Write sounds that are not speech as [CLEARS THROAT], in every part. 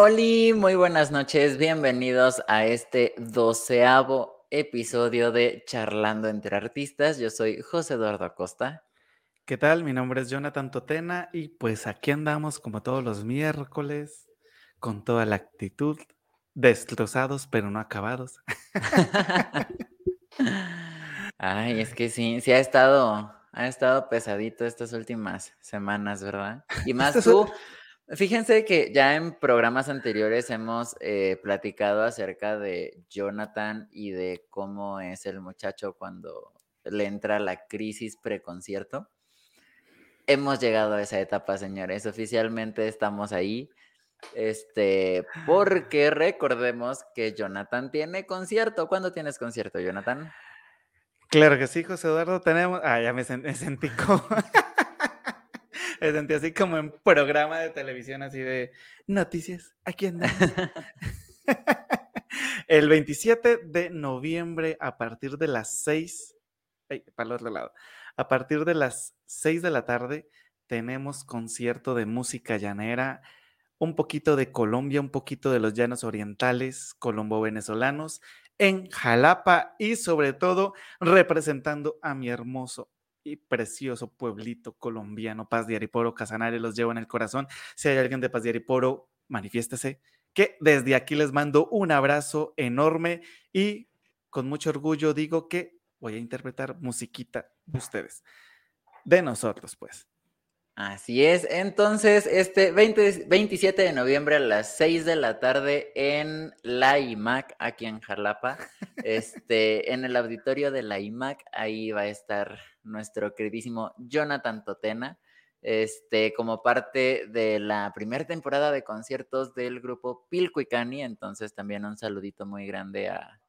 Hola, muy buenas noches, bienvenidos a este doceavo episodio de Charlando entre Artistas. Yo soy José Eduardo Acosta. ¿Qué tal? Mi nombre es Jonathan Totena y pues aquí andamos como todos los miércoles con toda la actitud, destrozados pero no acabados. [LAUGHS] Ay, es que sí, sí ha estado, ha estado pesadito estas últimas semanas, ¿verdad? Y más tú, fíjense que ya en programas anteriores hemos eh, platicado acerca de Jonathan y de cómo es el muchacho cuando le entra la crisis preconcierto. Hemos llegado a esa etapa, señores. Oficialmente estamos ahí. Este, porque recordemos que Jonathan tiene concierto. ¿Cuándo tienes concierto, Jonathan? Claro que sí, José Eduardo, tenemos. Ah, ya me, sentí como. [LAUGHS] [LAUGHS] me sentí así como en programa de televisión, así de noticias. Aquí andamos. [LAUGHS] el 27 de noviembre, a partir de las 6. para el otro lado. A partir de las 6 de la tarde, tenemos concierto de música llanera un poquito de Colombia, un poquito de los llanos orientales colombo-venezolanos en Jalapa y sobre todo representando a mi hermoso precioso pueblito colombiano, Paz de Ariporo, Casanare, los llevo en el corazón. Si hay alguien de Paz de Ariporo, manifiéstese, que desde aquí les mando un abrazo enorme y con mucho orgullo digo que voy a interpretar musiquita de ustedes, de nosotros pues. Así es, entonces este 27 de noviembre a las 6 de la tarde en la IMAC, aquí en Jalapa, [LAUGHS] este, en el auditorio de la IMAC, ahí va a estar nuestro queridísimo Jonathan Totena, este, como parte de la primera temporada de conciertos del grupo Pilcuicani, entonces también un saludito muy grande a,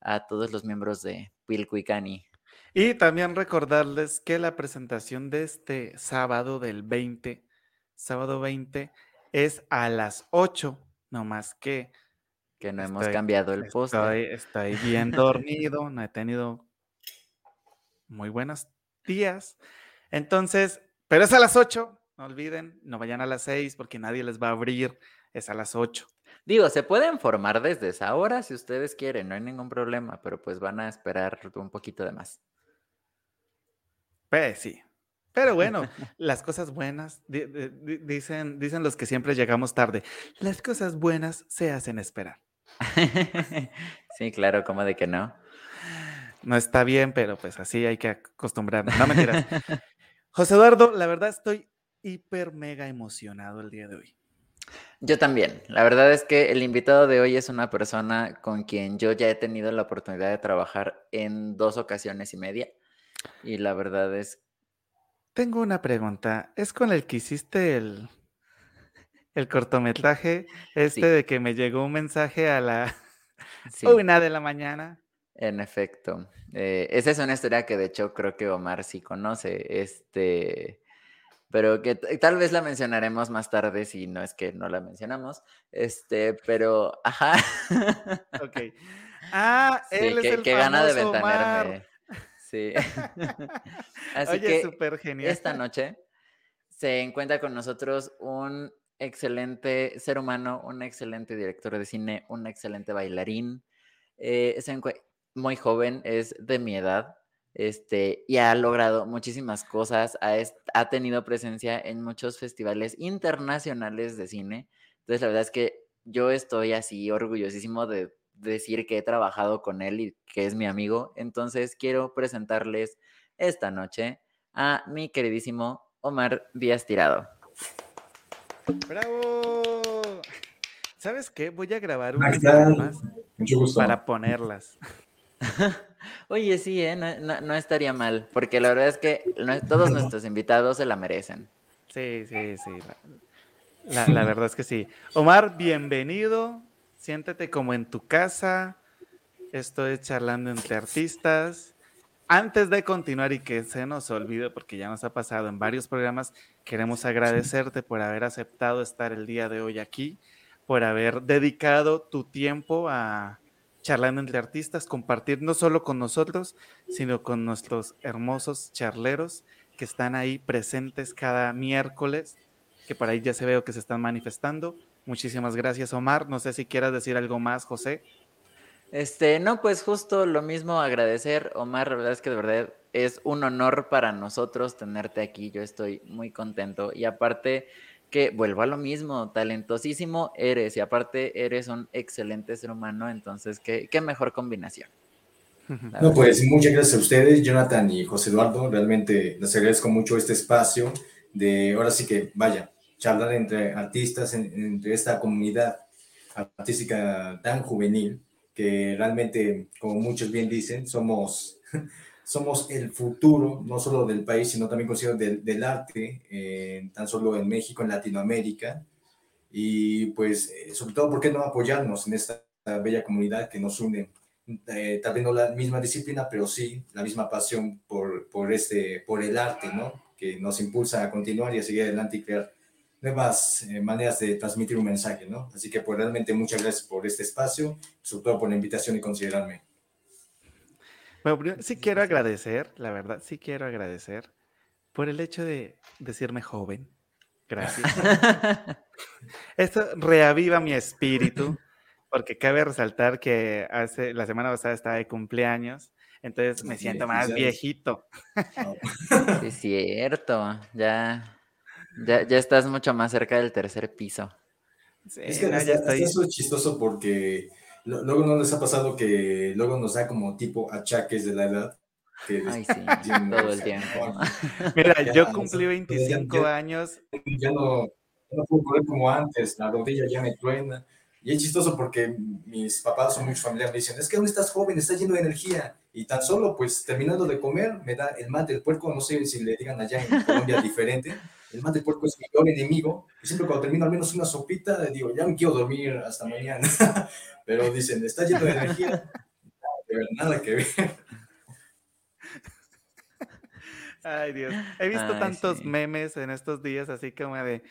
a todos los miembros de Pilcuicani. Y también recordarles que la presentación de este sábado del 20, sábado 20, es a las 8, no más que... Que no hemos cambiado el post. Estoy, bien [LAUGHS] dormido, no he tenido muy buenos días. Entonces, pero es a las 8, no olviden, no vayan a las 6 porque nadie les va a abrir, es a las 8. Digo, se pueden formar desde esa hora si ustedes quieren, no hay ningún problema, pero pues van a esperar un poquito de más. Pues sí. Pero bueno, [LAUGHS] las cosas buenas, dicen, dicen los que siempre llegamos tarde, las cosas buenas se hacen esperar. [LAUGHS] sí, claro, como de que no. No está bien, pero pues así hay que acostumbrarnos. No mentiras. José Eduardo, la verdad estoy hiper mega emocionado el día de hoy. Yo también. La verdad es que el invitado de hoy es una persona con quien yo ya he tenido la oportunidad de trabajar en dos ocasiones y media. Y la verdad es... Tengo una pregunta. ¿Es con el que hiciste el, el cortometraje [LAUGHS] este de que me llegó un mensaje a la [LAUGHS] una de la mañana? En efecto. Eh, esa es una historia que de hecho creo que Omar sí conoce. Este pero que tal vez la mencionaremos más tarde si no es que no la mencionamos. Este, pero, ajá. Ok. [LAUGHS] Ah, él es el gana de ventanearme. Sí. [LAUGHS] Así que esta noche se encuentra con nosotros un excelente ser humano, un excelente director de cine, un excelente bailarín. Eh, es muy joven, es de mi edad, este, y ha logrado muchísimas cosas, ha, ha, tenido presencia en muchos festivales internacionales de cine. Entonces, la verdad es que yo estoy así orgullosísimo de decir que he trabajado con él y que es mi amigo. Entonces quiero presentarles esta noche a mi queridísimo Omar Díaz Tirado. ¡Bravo! ¿Sabes qué? Voy a grabar unas más para ponerlas. [LAUGHS] Oye, sí, ¿eh? no, estaría mal, porque la verdad es que todos nuestros invitados se la merecen. Sí, sí, sí. la verdad es que sí. Omar, bienvenido siéntete como en tu casa. Estoy charlando entre artistas. Antes de continuar y que se nos olvide, porque ya nos ha pasado en varios programas, queremos agradecerte por haber aceptado estar el día de hoy aquí, por haber dedicado tu tiempo a charlando entre artistas, compartir no solo con nosotros, sino con nuestros hermosos charleros que están ahí presentes cada miércoles, que por ahí ya se veo que se están manifestando. Muchísimas gracias, Omar. No sé si quieras decir algo más, José. Este, no, pues justo lo mismo agradecer, Omar, la verdad es que de verdad es un honor para nosotros tenerte aquí, yo estoy muy contento y aparte que vuelvo a lo mismo, talentosísimo eres y aparte eres un excelente ser humano, entonces qué, qué mejor combinación. [LAUGHS] No, pues muchas gracias a ustedes, Jonathan y José Eduardo, realmente les agradezco mucho este espacio de, ahora sí que, vaya, charlar entre artistas, entre esta comunidad artística tan juvenil que realmente, como muchos bien dicen, somos, [LAUGHS] somos el futuro, no solo del país, sino también considero del, del arte, eh, tan solo en México, en Latinoamérica. Y pues, eh, sobre todo, ¿por qué no apoyarnos en esta bella comunidad que nos une? Eh, tal vez no la misma disciplina, pero sí la misma pasión por, por, este, por el arte, ¿no? Que nos impulsa a continuar y a seguir adelante y crear nuevas eh, maneras de transmitir un mensaje, ¿no? Así que pues realmente muchas gracias por este espacio, sobre todo por la invitación y considerarme. Bueno, sí quiero agradecer, la verdad, sí quiero agradecer por el hecho de decirme joven. Gracias. [LAUGHS] Esto reaviva mi espíritu, porque cabe resaltar que hace la semana pasada estaba de cumpleaños, entonces me siento más viejito. Sí, es cierto, ya ya, ya estás mucho más cerca del tercer piso. es que ya eso es chistoso porque luego no les ha pasado que luego nos da como tipo achaques de la edad. Ay, sí, [LAUGHS] todo el tiempo. [LAUGHS] Mira, yo cumplí 25 años. Ya no, no puedo correr como antes, la rodilla ya me truena. Y es chistoso porque mis papás son muy familiares, me dicen, es que aún estás joven, estás lleno de energía. Y tan solo, pues, terminando de comer, me da el mate del puerco, no sé si le digan allá en Colombia [LAUGHS] diferente, el mate del puerco es mi peor enemigo. Y siempre cuando termino al menos una sopita, digo, ya me quiero dormir hasta mañana. [LAUGHS] Pero dicen, está lleno de energía. De verdad, nada que ver. Ay, Dios. He visto tantos memes en estos días, así como de,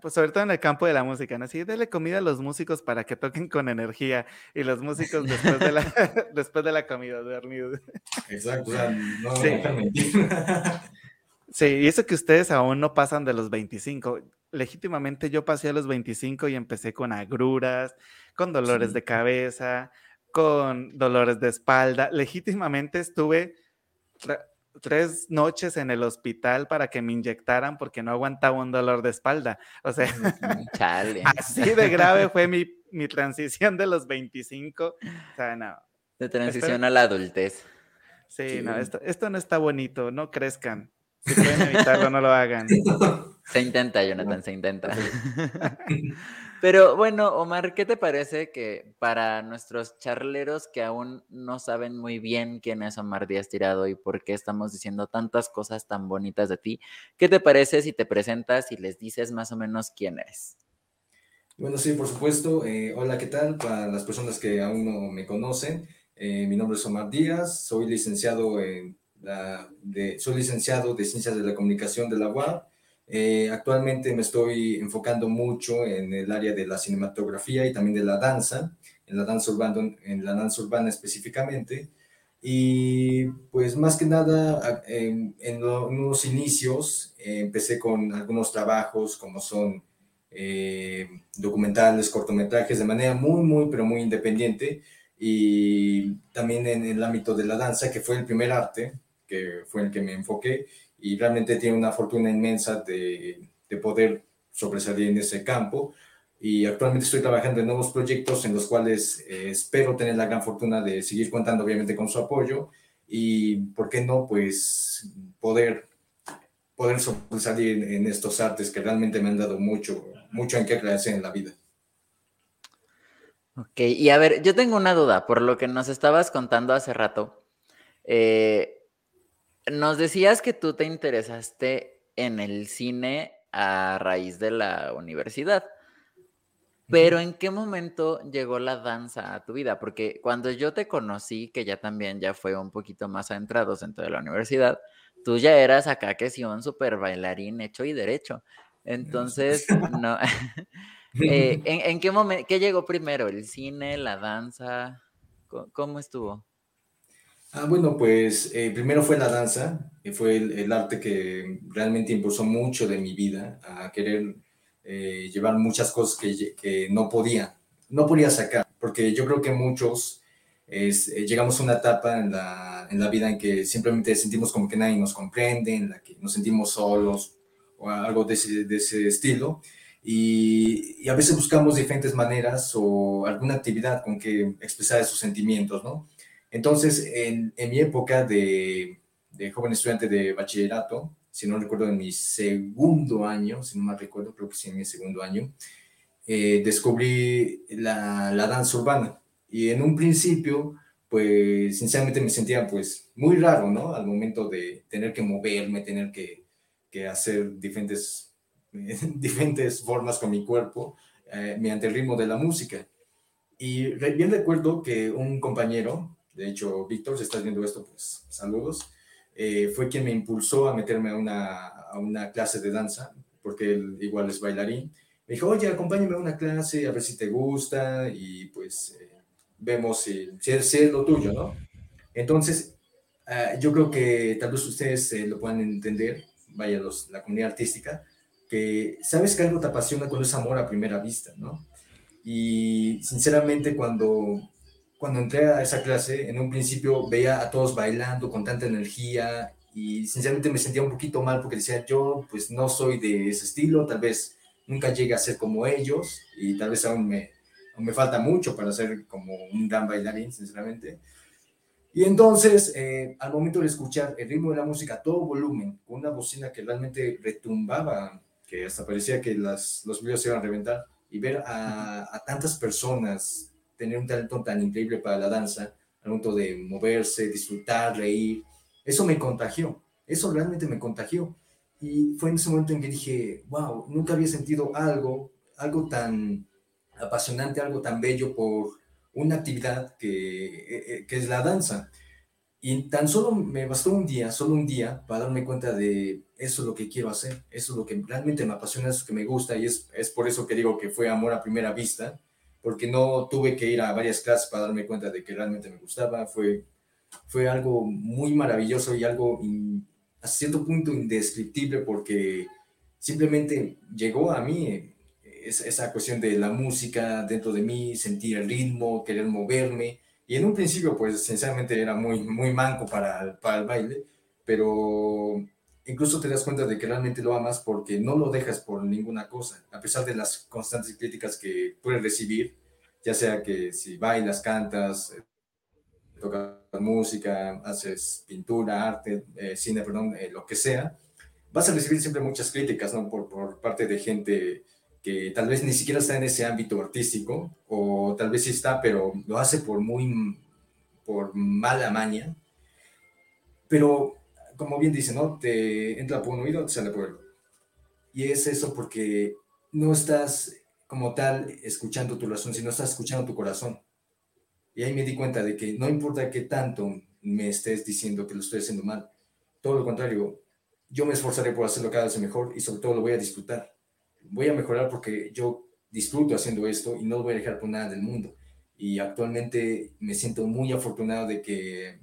pues sobre todo en el campo de la música, ¿no? Así, dele comida a los músicos para que toquen con energía y los músicos después de la, [LAUGHS] después de la comida, dormidos. Exacto, no sí. Sí, y eso que ustedes aún no pasan de los 25. Legítimamente yo pasé a los 25 y empecé con agruras, con dolores de cabeza, con dolores de espalda. Legítimamente estuve tres noches en el hospital para que me inyectaran porque no aguantaba un dolor de espalda. O sea, [LAUGHS] así de grave fue mi, [LAUGHS] mi, transición de los 25. O sea, no. De transición a la adultez. Sí, no, esto, esto no está bonito, no crezcan. Si pueden evitarlo, no lo hagan. Se intenta, Jonathan, se intenta. [LAUGHS] Pero bueno, Omar, ¿qué te parece que para nuestros charleros que aún no saben muy bien quién es Omar Díaz Tirado y por qué estamos diciendo tantas cosas tan bonitas de ti, ¿qué te parece si te presentas y les dices más o menos quién eres? Bueno, sí, por supuesto. Eh, hola, ¿qué tal? Para las personas que aún no me conocen, eh, mi nombre es Omar Díaz, soy licenciado en la, de, soy licenciado de Ciencias de la Comunicación de la UAP eh, actualmente me estoy enfocando mucho en el área de la cinematografía y también de la danza, en la danza urbana, en la danza urbana específicamente. Y pues más que nada, en, los inicios eh, empecé con algunos trabajos como son eh, documentales, cortometrajes, de manera muy, muy, pero muy independiente. Y también en el ámbito de la danza, que fue el primer arte, que fue el que me enfoqué y realmente tiene una fortuna inmensa de, de poder sobresalir en ese campo. Y actualmente estoy trabajando en nuevos proyectos en los cuales eh, espero tener la gran fortuna de seguir contando obviamente con su apoyo y, ¿por qué no? Pues poder, poder sobresalir en, estos artes que realmente me han dado mucho, mucho en qué agradecer en la vida. Ok, y a ver, yo tengo una duda por lo que nos estabas contando hace rato. Eh, nos decías que tú te interesaste en el cine a raíz de la universidad. Pero ¿en qué momento llegó la danza a tu vida? Porque cuando yo te conocí, que ya también ya fue un poquito más adentrados dentro de la universidad, tú ya eras acá que sí un super bailarín hecho y derecho. Entonces, [LAUGHS] no. [LAUGHS] Eh, ¿en, qué momento, qué llegó primero? ¿El cine, la danza? ¿Cómo estuvo? Ah, bueno, pues eh, primero fue la danza, que fue el, arte que realmente impulsó mucho de mi vida a querer eh, llevar muchas cosas que, que, no podía, no podía sacar, porque yo creo que muchos es, eh, llegamos a una etapa en la, en la vida en que simplemente sentimos como que nadie nos comprende, en la que nos sentimos solos o algo de ese, de ese estilo. Y, y, a veces buscamos diferentes maneras o alguna actividad con que expresar esos sentimientos, ¿no? Entonces, en, en mi época de, de, joven estudiante de bachillerato, si no recuerdo, en mi segundo año, si no mal recuerdo, creo que sí, en mi segundo año, eh, descubrí la, la danza urbana. Y en un principio, pues sinceramente me sentía pues muy raro, ¿no? Al momento de tener que moverme, tener que, que hacer diferentes [LAUGHS] diferentes formas con mi cuerpo eh, mediante el ritmo de la música. Y bien recuerdo que un compañero, de hecho, Víctor, si estás viendo esto, pues saludos, eh, fue quien me impulsó a meterme a una, a una clase de danza, porque él igual es bailarín. Me dijo, oye, acompáñame a una clase, a ver si te gusta y pues eh, vemos si, si, es, lo tuyo, ¿no? Entonces, uh, yo creo que tal vez ustedes lo puedan entender, vaya, los, la comunidad artística, que sabes que algo te apasiona cuando es amor a primera vista, ¿no? Y sinceramente cuando, cuando entré a esa clase, en un principio veía a todos bailando con tanta energía y sinceramente me sentía un poquito mal porque decía, yo pues no soy de ese estilo, tal vez nunca llegue a ser como ellos y tal vez aún me, aún me falta mucho para ser como un gran bailarín, sinceramente. Y entonces, eh, al momento de escuchar el ritmo de la música a todo volumen, con una bocina que realmente retumbaba que hasta parecía que las, los videos se iban a reventar, y ver a, tantas personas tener un talento tan increíble para la danza, al momento de moverse, disfrutar, reír, eso me contagió, eso realmente me contagió. Y fue en ese momento en que dije, wow, nunca había sentido algo, algo tan apasionante, algo tan bello por una actividad que, eh, eh, que es la danza. Y tan solo me bastó un día, solo un día, para darme cuenta de eso es lo que quiero hacer, eso es lo que realmente me apasiona, eso es lo que me gusta y es, es por eso que digo que fue amor a primera vista, porque no tuve que ir a varias clases para darme cuenta de que realmente me gustaba, fue, fue algo muy maravilloso y algo a cierto punto indescriptible porque simplemente llegó a mí esa cuestión de la música dentro de mí, sentir el ritmo, querer moverme. Y en un principio, pues, sinceramente era muy, muy manco para, para el baile, pero incluso te das cuenta de que realmente lo amas porque no lo dejas por ninguna cosa, a pesar de las constantes críticas que puedes recibir, ya sea que si bailas, cantas, eh, tocas música, haces pintura, arte, eh, cine, perdón, eh, lo que sea, vas a recibir siempre muchas críticas, ¿no? Por, por parte de gente que tal vez ni siquiera está en ese ámbito artístico, o tal vez sí está, pero lo hace por muy, por mala maña. Pero, como bien dice, ¿no? Te entra por un oído, te sale por el otro. Y es eso porque no estás como tal escuchando tu corazón, sino estás escuchando tu corazón. Y ahí me di cuenta de que no importa qué tanto me estés diciendo que lo estoy haciendo mal, todo lo contrario, yo me esforzaré por hacerlo cada vez mejor y sobre todo lo voy a disfrutar voy a mejorar porque yo disfruto haciendo esto y no lo voy a dejar por nada del mundo. Y actualmente me siento muy afortunado de que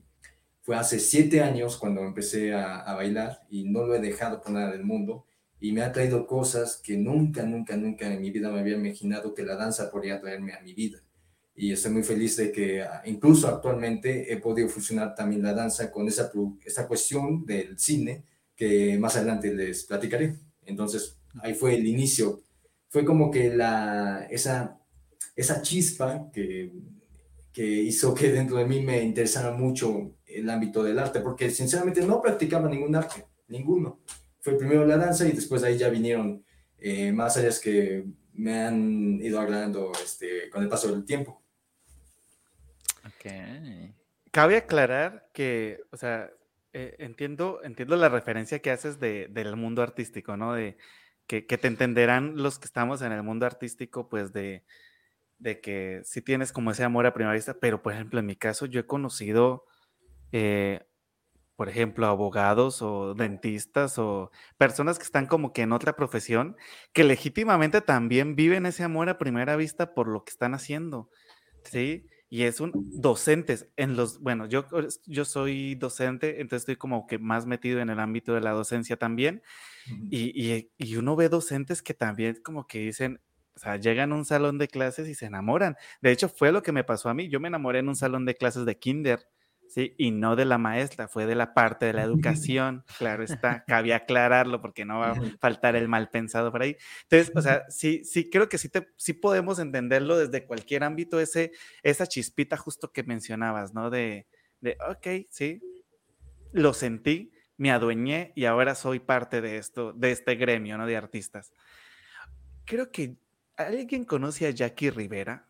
fue hace siete años cuando empecé a, bailar y no lo he dejado por nada del mundo. Y me ha traído cosas que nunca, nunca, nunca en mi vida me había imaginado que la danza podría traerme a mi vida. Y estoy muy feliz de que ah, incluso actualmente he podido fusionar también la danza con esa, esa cuestión del cine que más adelante les platicaré. Entonces, ahí fue el inicio. Fue como que la, esa, esa chispa que, que hizo que dentro de mí me interesara mucho el ámbito del arte, porque sinceramente no practicaba ningún arte, ninguno. Fue primero la danza y después ahí ya vinieron eh, más áreas que me han ido agradando este, con el paso del tiempo. Ok. Cabe aclarar que, o sea, eh, entiendo, entiendo la referencia que haces de, del mundo artístico, ¿no? De, que, te entenderán los que estamos en el mundo artístico, pues de, de que si tienes como ese amor a primera vista, pero por ejemplo en mi caso yo he conocido, eh, por ejemplo, abogados o dentistas o personas que están como que en otra profesión, que legítimamente también viven ese amor a primera vista por lo que están haciendo, ¿sí? y es un docentes en los, bueno, yo, yo soy docente, entonces estoy como que más metido en el ámbito de la docencia también, y, y, uno ve docentes que también como que dicen, o sea, llegan a un salón de clases y se enamoran. De hecho, fue lo que me pasó a mí. Yo me enamoré en un salón de clases de kinder ¿sí? Y no de la maestra, fue de la parte de la [LAUGHS] educación, claro está, cabía aclararlo porque no va a faltar el mal pensado por ahí. Entonces, o sea, sí, sí, creo que sí, te, sí podemos entenderlo desde cualquier ámbito, ese, esa chispita justo que mencionabas, ¿no? De, de, ok, sí, lo sentí, me adueñé y ahora soy parte de esto, de este gremio, ¿no? De artistas. Creo que alguien conoce a Jackie Rivera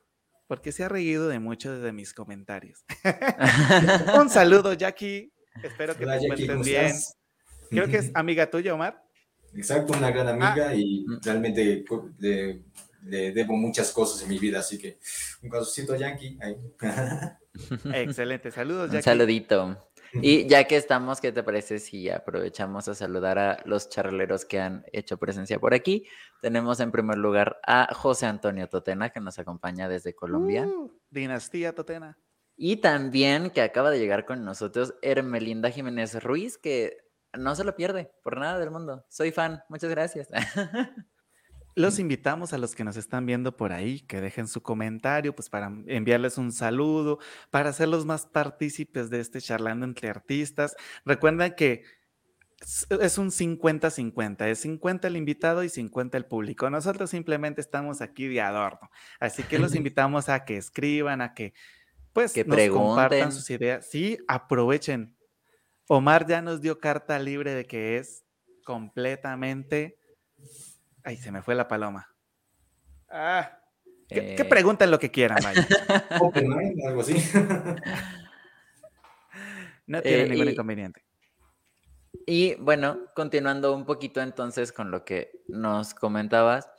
porque se ha reído de muchos de mis comentarios. [LAUGHS] Un saludo, Jackie. Espero que te encuentres bien. Creo que es [LAUGHS] amiga tuya, Omar. Exacto, una gran ah. amiga y realmente le, debo muchas cosas en mi vida, así que un corazoncito Jackie. Excelente, saludos, Jackie. Un saludito. Y [LAUGHS] ya que estamos, ¿qué te parece si aprovechamos a saludar a los charleros que han hecho presencia por aquí? Tenemos en primer lugar a José Antonio Totena, que nos acompaña desde Colombia. Uh, dinastía Totena. Y también que acaba de llegar con nosotros Hermelinda Jiménez Ruiz, que no se lo pierde por nada del mundo. Soy fan, muchas gracias. [LAUGHS] Los invitamos a los que nos están viendo por ahí que dejen su comentario, pues para enviarles un saludo, para hacerlos más partícipes de este charlando entre artistas. Recuerden que es un 50-50, es 50 el invitado y 50 el público. Nosotros simplemente estamos aquí de adorno. Así que los [LAUGHS] invitamos a que escriban, a que pues que nos compartan sus ideas. Sí, aprovechen. Omar ya nos dio carta libre de que es completamente Ay, se me fue la paloma. Ah, ¿qué, eh... pregunten lo que quieran, vaya. [LAUGHS] algo así. no tiene eh, ningún inconveniente. Y bueno, continuando un poquito entonces con lo que nos comentabas.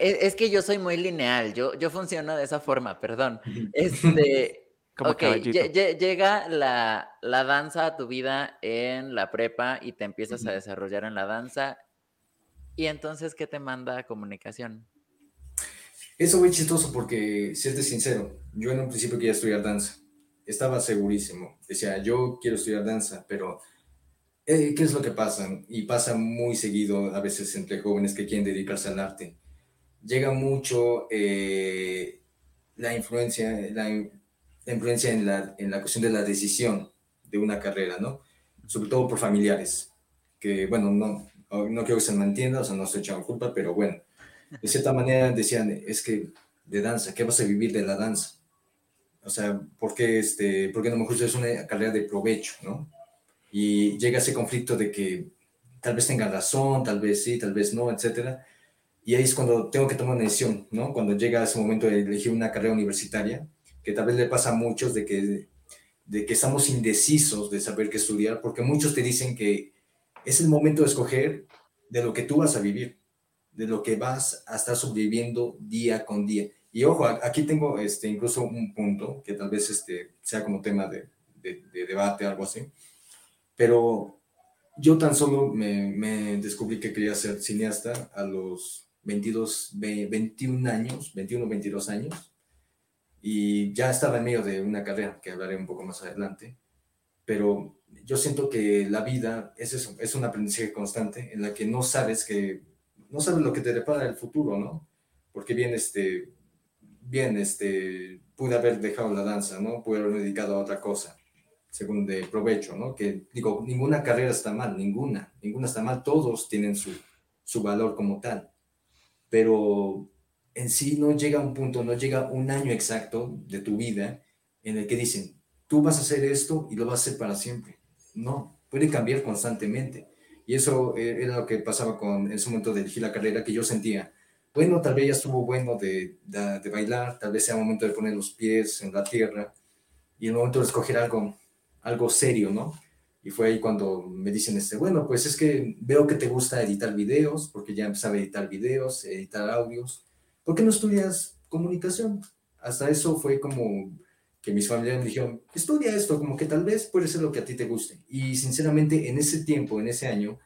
E, es, que yo soy muy lineal, yo, yo funciono de esa forma, perdón. [LAUGHS] Este, Como llega la, la, danza a tu vida en la prepa y te empiezas a desarrollar en la danza ¿Y entonces qué te manda comunicación? Eso fue chistoso porque, siete sincero, yo en un principio quería estudiar danza. Estaba segurísimo. Decía, yo quiero estudiar danza, pero eh, ¿qué es lo que pasa? Y pasa muy seguido a veces entre jóvenes que quieren dedicarse al arte. Llega mucho eh, la influencia, la, influencia en la, en la cuestión de la decisión de una carrera, ¿no? Sobre todo por familiares, que, bueno, no, no quiero que se me entienda, o sea, no estoy echando culpa, pero bueno, de cierta manera decían, es que de danza, ¿qué vas a vivir de la danza? O sea, ¿por qué, este, porque a lo mejor es una carrera de provecho, ¿no? Y llega ese conflicto de que tal vez tenga razón, tal vez sí, tal vez no, etcétera. Y ahí es cuando tengo que tomar una decisión, ¿no? Cuando llega ese momento de elegir una carrera universitaria, que tal vez le pasa a muchos de que, de que estamos indecisos de saber qué estudiar, porque muchos te dicen que es el momento de escoger de lo que tú vas a vivir, de lo que vas a estar sobreviviendo día con día. Y ojo, aquí tengo este, incluso un punto que tal vez este, sea como tema de, de, debate, algo así, pero yo tan solo me, me, descubrí que quería ser cineasta a los 22, 21 años, 21, 22 años, y ya estaba en medio de una carrera que hablaré un poco más adelante, pero yo siento que la vida es eso, es un aprendizaje constante en la que no sabes que, no sabes lo que te depara el futuro, ¿no? Porque bien, este, bien, este, pude haber dejado la danza, ¿no? Pude haberme dedicado a otra cosa, según de provecho, ¿no? Que digo, ninguna carrera está mal, ninguna, ninguna está mal, todos tienen su, su valor como tal, pero en sí no llega un punto, no llega un año exacto de tu vida en el que dicen, tú vas a hacer esto y lo vas a hacer para siempre. No, puede cambiar constantemente. Y eso eh, era lo que pasaba con en ese momento de elegir la carrera que yo sentía. Bueno, tal vez ya estuvo bueno de, de, bailar, tal vez sea momento de poner los pies en la tierra y el momento de escoger algo, algo serio, ¿no? Y fue ahí cuando me dicen, este, bueno, pues es que veo que te gusta editar videos, porque ya empezaba a editar videos, editar audios. ¿Por qué no estudias comunicación? Hasta eso fue como que mis familiares me dijeron, estudia esto, como que tal vez puede ser lo que a ti te guste. Y sinceramente, en ese tiempo, en ese año,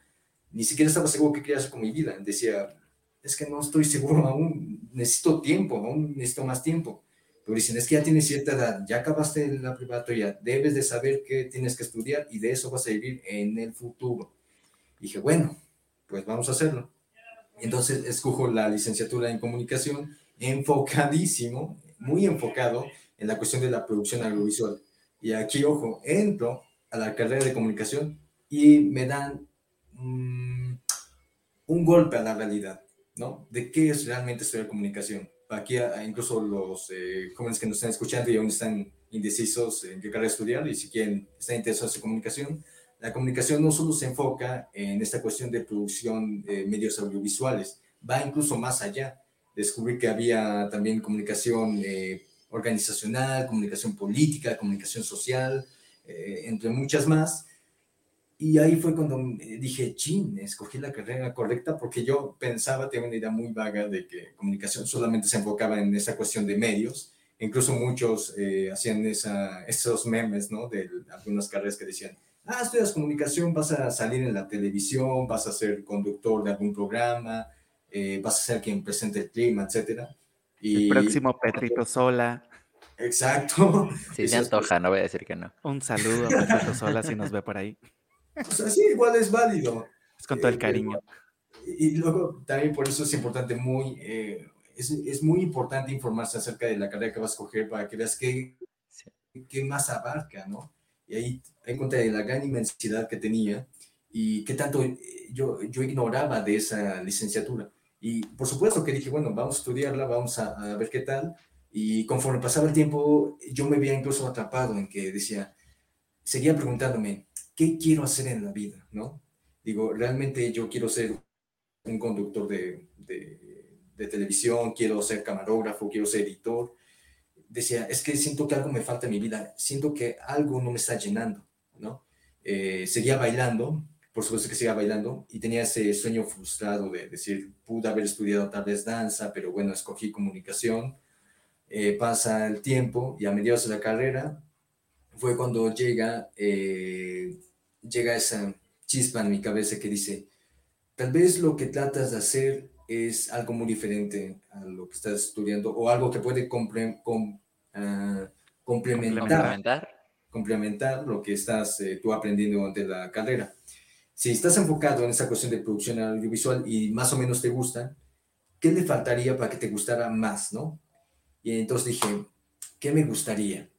ni siquiera estaba seguro qué quería hacer con mi vida. Decía, es que no estoy [LAUGHS] seguro aún, necesito tiempo, aún necesito más tiempo. pero dicen, es que ya tienes cierta edad, ya acabaste la preparatoria, debes de saber qué tienes que estudiar y de eso vas a vivir en el futuro. dije, bueno, pues vamos a hacerlo. Entonces escojo la licenciatura en comunicación, enfocadísimo, muy enfocado en la cuestión de la producción audiovisual. Y aquí, ojo, entro a la carrera de comunicación y me dan mm, un golpe a la realidad, ¿no? De qué es realmente estudiar comunicación aquí incluso los eh, jóvenes que nos están escuchando y aún están indecisos en qué carrera estudiar y si quieren, están interesados en comunicación, la comunicación no solo se enfoca en esta cuestión de producción de medios audiovisuales, va incluso más allá. Descubrí que había también comunicación eh, organizacional, comunicación política, comunicación social, eh, entre muchas más. Y ahí fue cuando dije, chin, escogí la carrera correcta porque yo pensaba, tenía una idea muy vaga de que comunicación solamente se enfocaba en esa cuestión de medios. Incluso muchos eh, hacían esa, esos memes, ¿no? De algunas carreras que decían, ah, estudias comunicación, vas a salir en la televisión, vas a ser conductor de algún programa, eh, vas a ser quien presente el clima, etcétera. Y, el próximo Petrito Sola. Exacto. Sí, se antoja, no voy a decir que no. Un saludo a Petrito Sola si nos ve por ahí. O sea, sí, igual es válido. Es con todo el eh, cariño. y luego también por eso es importante, muy, eh, es, es, muy importante informarse acerca de la carrera que vas a escoger para que veas qué, qué más abarca, ¿no? Y ahí encontré la gran inmensidad que tenía y qué tanto eh, yo, yo ignoraba de esa licenciatura. Y por supuesto que dije, bueno, vamos a estudiarla, vamos a, a ver qué tal. Y conforme pasaba el tiempo, yo me veía incluso atrapado en que decía, seguía preguntándome, ¿qué quiero hacer en la vida? ¿no? Digo, realmente yo quiero ser un conductor de, de, televisión, quiero ser camarógrafo, quiero ser editor. Decía, es que siento que algo me falta en mi vida, siento que algo no me está llenando, ¿no? Eh, seguía bailando, por supuesto que seguía bailando, y tenía ese sueño frustrado de decir, pude haber estudiado tal vez danza, pero bueno, escogí comunicación. Eh, pasa el tiempo y a mediados de la carrera fue cuando llega, eh, llega esa chispa en mi cabeza que dice, tal vez lo que tratas de hacer es algo muy diferente a lo que estás estudiando o algo que puede ah, complementar, complementar, lo que estás eh, tú aprendiendo durante la carrera. Si estás enfocado en esa cuestión de producción audiovisual y más o menos te gusta, ¿qué le faltaría para que te gustara más, no? Y entonces dije, ¿qué me gustaría?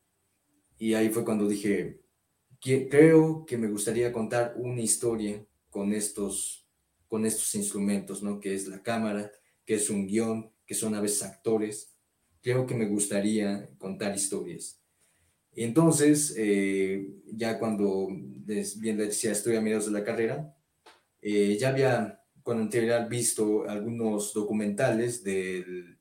Y ahí fue cuando dije, creo que me gustaría contar una historia con estos, con estos instrumentos, ¿no? Que es la cámara, que es un guion, que son a veces actores. Creo que me gustaría contar historias. Entonces, eh, ya cuando, bien decía, estoy a mediados de la carrera, eh, ya había con anterioridad visto algunos documentales del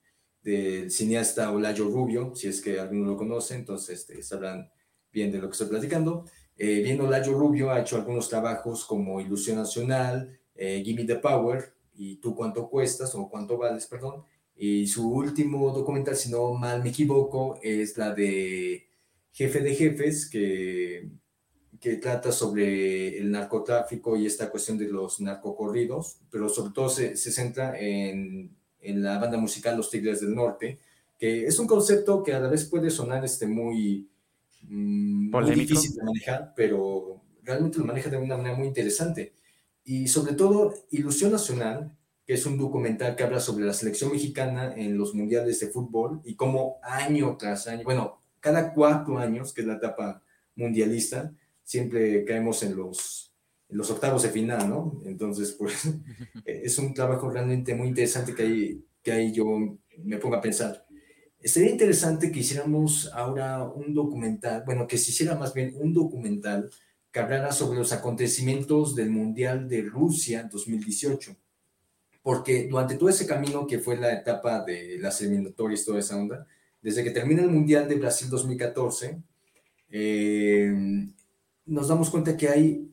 del cineasta Olayo Rubio, si es que alguno lo conoce, entonces este, sabrán bien de lo que estoy platicando. Eh, bien, Olayo Rubio ha hecho algunos trabajos como Ilusión Nacional, eh, Gimme the Power y Tú cuánto cuestas o cuánto vales, perdón. Y su último documental, si no mal me equivoco, es la de Jefe de Jefes, que, que trata sobre el narcotráfico y esta cuestión de los narcocorridos, pero sobre todo se, se centra en en la banda musical Los Tigres del Norte, que es un concepto que a la vez puede sonar este, muy, mm, muy difícil de manejar, pero realmente lo maneja de una manera muy interesante. Y sobre todo, Ilusión Nacional, que es un documental que habla sobre la selección mexicana en los mundiales de fútbol y cómo año tras año, bueno, cada cuatro años, que es la etapa mundialista, siempre caemos en los los octavos de final, ¿no? Entonces, pues [LAUGHS] es un trabajo realmente muy interesante que ahí, que ahí yo me pongo a pensar. Sería interesante que hiciéramos ahora un documental, bueno, que se hiciera más bien un documental que hablara sobre los acontecimientos del Mundial de Rusia 2018. Porque durante todo ese camino que fue la etapa de las eliminatorias, toda esa onda, desde que termina el Mundial de Brasil 2014, eh, nos damos cuenta que hay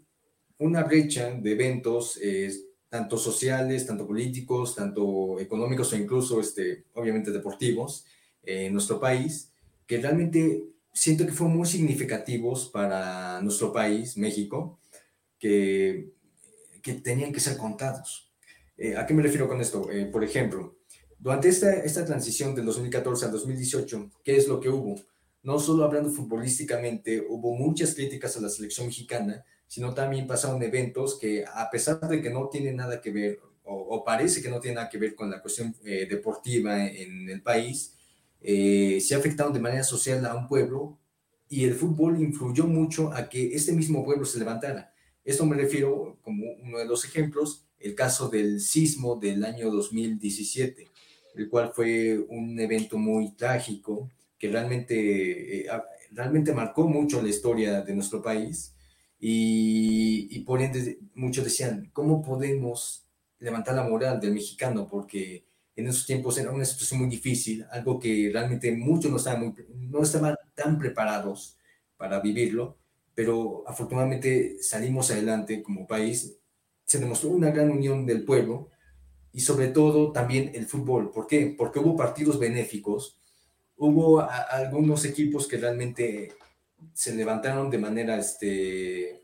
una brecha de eventos, eh, tanto sociales, tanto políticos, tanto económicos o incluso, este, obviamente, deportivos en nuestro país, que realmente siento que fueron muy significativos para nuestro país, México, que, que tenían que ser contados. Eh, ¿A qué me refiero con esto? Eh, por ejemplo, Durante esta, esta transición del 2014 al 2018, ¿qué es lo que hubo? No solo hablando futbolísticamente, hubo muchas críticas a la selección mexicana, sino también pasaron eventos que a pesar de que no tienen nada que ver, o, parece que no tienen nada que ver con la cuestión eh, deportiva en, el país, eh, se afectaron de manera social a un pueblo y el fútbol influyó mucho a que este mismo pueblo se levantara. Esto me refiero como uno de los ejemplos, el caso del sismo del año 2017 el cual fue un evento muy trágico que realmente, eh, realmente marcó mucho la historia de nuestro país. Y, por ende muchos decían, ¿cómo podemos levantar la moral del mexicano? Porque en esos tiempos era una situación muy difícil, algo que realmente muchos no estaban, no estaban tan preparados para vivirlo, pero afortunadamente salimos adelante como país, se demostró una gran unión del pueblo y sobre todo también el fútbol. ¿Por qué? Porque hubo partidos benéficos, hubo algunos equipos que realmente se levantaron de manera, este,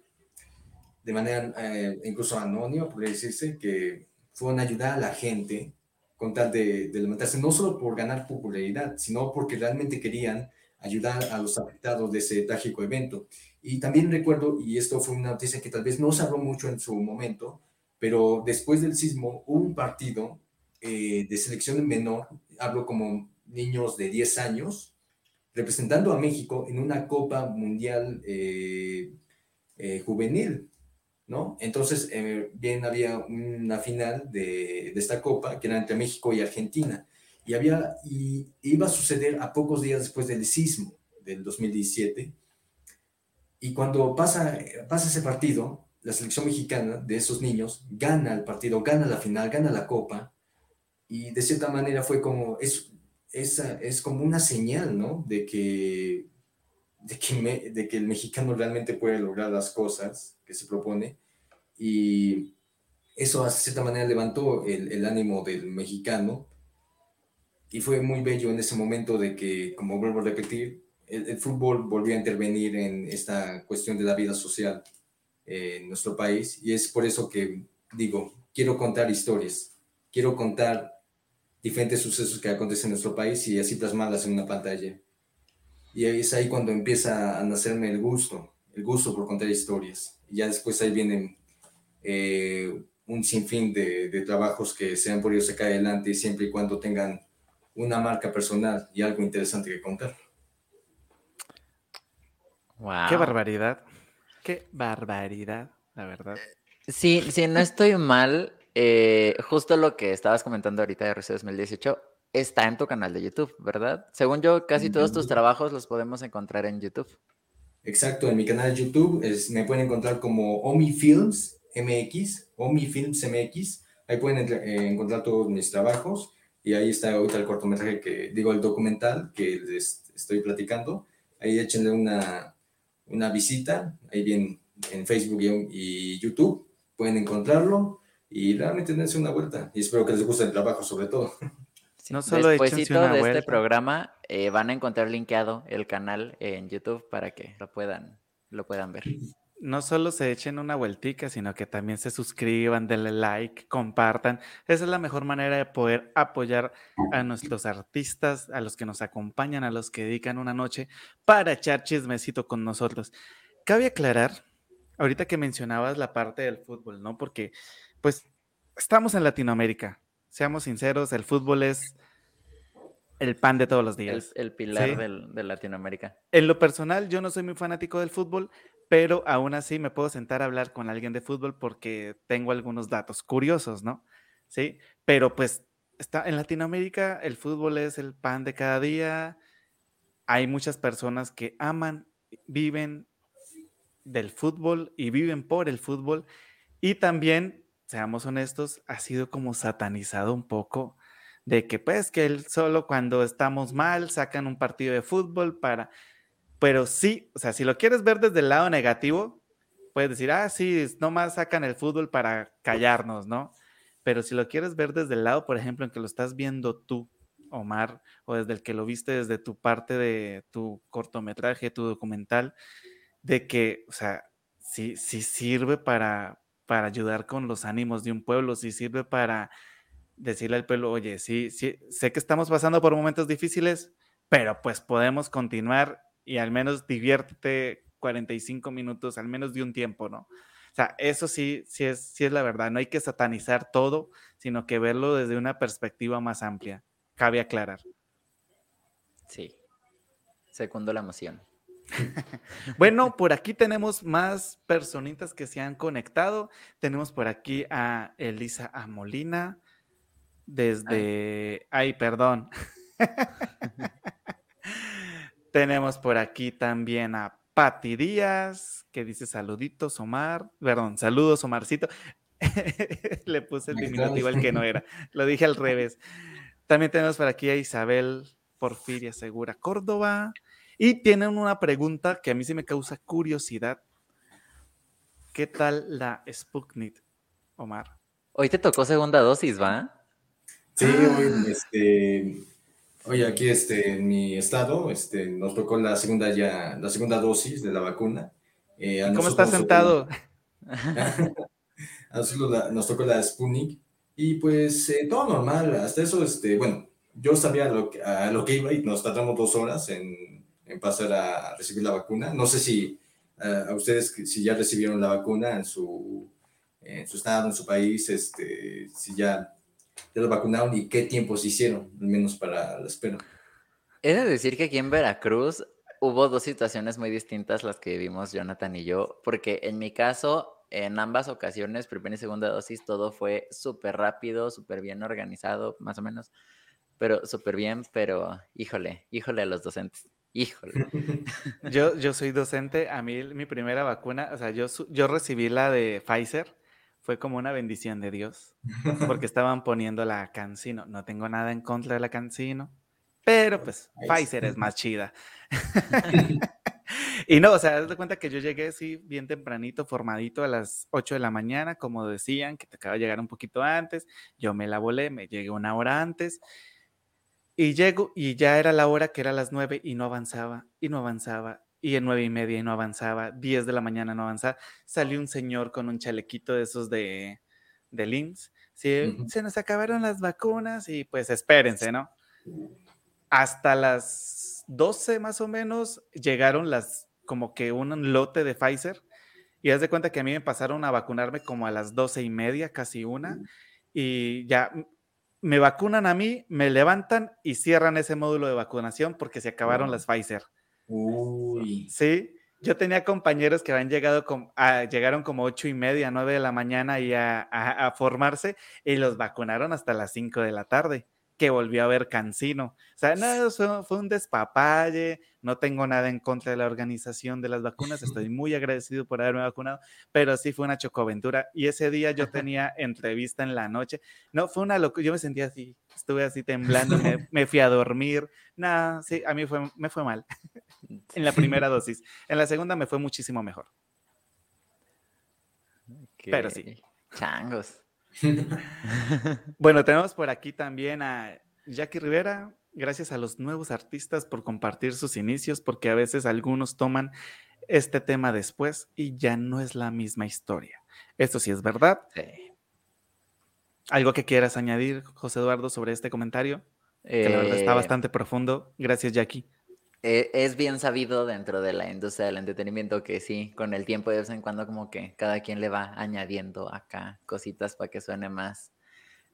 de manera eh, incluso anónima, podría decirse, que fueron a ayudar a la gente con tal de, de, levantarse, no solo por ganar popularidad, sino porque realmente querían ayudar a los afectados de ese trágico evento. Y también recuerdo, y esto fue una noticia que tal vez no se habló mucho en su momento, pero después del sismo hubo un partido eh, de selección menor, hablo como niños de 10 años, representando a México en una Copa Mundial eh, eh, Juvenil, ¿no? Entonces, bien había una final de, de, esta Copa que era entre México y Argentina, y, había, y iba a suceder a pocos días después del sismo del 2017, y cuando pasa, pasa ese partido, la selección mexicana de esos niños gana el partido, gana la final, gana la copa, y de cierta manera fue como, es, es, es como una señal, ¿no? De que, de, que de que el mexicano realmente puede lograr las cosas que se propone, y eso de cierta manera levantó el, el ánimo del mexicano, y fue muy bello en ese momento de que, como vuelvo a repetir, el, el fútbol volvió a intervenir en esta cuestión de la vida social en nuestro país y es por eso que digo, quiero contar historias, quiero contar diferentes sucesos que acontecen en nuestro país y así plasmarlas en una pantalla. Y es ahí cuando empieza a nacerme el gusto, el gusto por contar historias. Y ya después ahí vienen eh, un sinfín de, de, trabajos que se han podido sacar adelante siempre y cuando tengan una marca personal y algo interesante que contar. Wow. Qué barbaridad. Qué barbaridad, la verdad. Sí, sí, no estoy mal. Eh, justo lo que estabas comentando ahorita de RC 2018 está en tu canal de YouTube, ¿verdad? Según yo, casi todos tus trabajos los podemos encontrar en YouTube. Exacto, en mi canal de YouTube es, me pueden encontrar como Omi Films MX, Omi Films MX. Ahí pueden eh, encontrar todos mis trabajos y ahí está ahorita el cortometraje que, digo, el documental que les estoy platicando. Ahí échenle una, una visita, ahí bien en Facebook y, YouTube, pueden encontrarlo y realmente dense una vuelta. Y espero que les guste el trabajo sobre todo. no solo Después de este programa eh, van a encontrar linkeado el canal en YouTube para que lo puedan, lo puedan ver no solo se echen una vueltica, sino que también se suscriban, denle like, compartan. Esa es la mejor manera de poder apoyar a nuestros artistas, a los que nos acompañan, a los que dedican una noche para echar chismecito con nosotros. Cabe aclarar, ahorita que mencionabas la parte del fútbol, ¿no? Porque, pues, estamos en Latinoamérica. Seamos sinceros, el fútbol es el pan de todos los días. El, pilar de Latinoamérica. En lo personal, yo no soy muy fanático del fútbol, pero aún así me puedo sentar a hablar con alguien de fútbol porque tengo algunos datos curiosos, ¿no? Sí, pero pues está en Latinoamérica el fútbol es el pan de cada día. Hay muchas personas que aman, viven del fútbol y viven por el fútbol y también, seamos honestos, ha sido como satanizado un poco de que pues que él solo cuando estamos mal sacan un partido de fútbol para pero sí, o sea, si lo quieres ver desde el lado negativo, puedes decir, ah, sí, nomás sacan el fútbol para callarnos, ¿no? Pero si lo quieres ver desde el lado, por ejemplo, en que lo estás viendo tú, Omar, o desde el que lo viste desde tu parte de tu cortometraje, tu documental, de que, o sea, sí, sí sirve para, para ayudar con los ánimos de un pueblo, sí sirve para decirle al pueblo, oye, sí, sí, sé que estamos pasando por momentos difíciles, pero pues podemos continuar y al menos diviértete 45 minutos, al menos de un tiempo, ¿no? O sea, eso sí, sí es, sí es la verdad. No hay que satanizar todo, sino que verlo desde una perspectiva más amplia. Cabe aclarar. Sí. Segundo la emoción. [LAUGHS] bueno, por aquí tenemos más personitas que se han conectado. Tenemos por aquí a Elisa Amolina desde... Ay, perdón. [LAUGHS] tenemos por aquí también a Pati Díaz, que dice saluditos, Omar. Perdón, saludos, Omarcito. [LAUGHS] Le puse el diminutivo al que no era. Lo dije al revés. También tenemos por aquí a Isabel Porfiria Segura Córdoba. Y tienen una pregunta que a mí sí me causa curiosidad. ¿Qué tal la Sputnik, Omar? Hoy te tocó segunda dosis, ¿va? Sí, hoy, este, hoy aquí este, en mi estado este, nos tocó la segunda, ya, la segunda dosis de la vacuna. Eh, ¿Cómo estás sentado? [LAUGHS] a nosotros nos tocó la Sputnik y pues eh, todo normal. Hasta eso, este, bueno, yo sabía lo a lo que iba y nos tratamos dos horas en en pasar a recibir la vacuna. No sé si eh, a ustedes, si ya recibieron la vacuna en su, en su estado, en su país, este, si ya, ya lo vacunaron y qué tiempos hicieron, al menos para la espera. He de decir que aquí en Veracruz hubo dos situaciones muy distintas las que vivimos Jonathan y yo, porque en mi caso, en ambas ocasiones, primera y segunda dosis, todo fue súper rápido, súper bien organizado, más o menos, pero súper bien, pero híjole, híjole a los docentes. Híjole. [LAUGHS] Yo, yo soy docente, a mí mi primera vacuna, o sea, yo, yo recibí la de Pfizer, fue como una bendición de Dios, porque [LAUGHS] estaban poniendo la Cancino. No tengo nada en contra de la Cancino, pero pues Pfizer es más chida. [LAUGHS] [LAUGHS] y no, o sea, de cuenta que yo llegué así bien tempranito, formadito a las 8 de la mañana, como decían, que te acaba de llegar un poquito antes. Yo me la volé, me llegué una hora antes y llego y ya era la hora que era las nueve y no avanzaba, y no avanzaba, y en nueve y media y no avanzaba, diez de la mañana no avanzaba. Salió un señor con un chalequito de esos de, de LIMS. Sí, Se nos acabaron las vacunas y pues espérense, ¿no? Hasta las doce más o menos llegaron las, como que un lote de Pfizer. Y haz de cuenta que a mí me pasaron a vacunarme como a las doce y media, casi una. Y ya me vacunan a mí, me levantan y cierran ese módulo de vacunación porque se acabaron las Pfizer. Uy. Sí, yo tenía compañeros que habían llegado llegaron como ocho y media, nueve de la mañana y a, formarse y los vacunaron hasta las cinco de la tarde que volvió a ver Cancino. O sea, no, fue, un despapalle, no tengo nada en contra de la organización de las vacunas, estoy [LAUGHS] muy agradecido por haberme vacunado, pero sí fue una chocoventura. Y ese día yo [LAUGHS] tenía entrevista en la noche. No, fue una locura, yo me sentía así, estuve así temblando, [LAUGHS] me, fui a dormir. Nada, sí, a mí fue, me fue mal en la primera dosis. En la segunda me fue muchísimo mejor. Pero sí. Changos. [LAUGHS] bueno, tenemos por aquí también a Jackie Rivera. Gracias a los nuevos artistas por compartir sus inicios, porque a veces algunos toman este tema después y ya no es la misma historia. Esto sí es verdad. ¿Algo que quieras añadir, José Eduardo, sobre este comentario? Que la verdad está eh, bastante profundo. Gracias, Jackie. Eh, es bien sabido dentro de la industria del entretenimiento que sí, con el tiempo de vez en cuando como que cada quien le va añadiendo acá cositas para que suene más,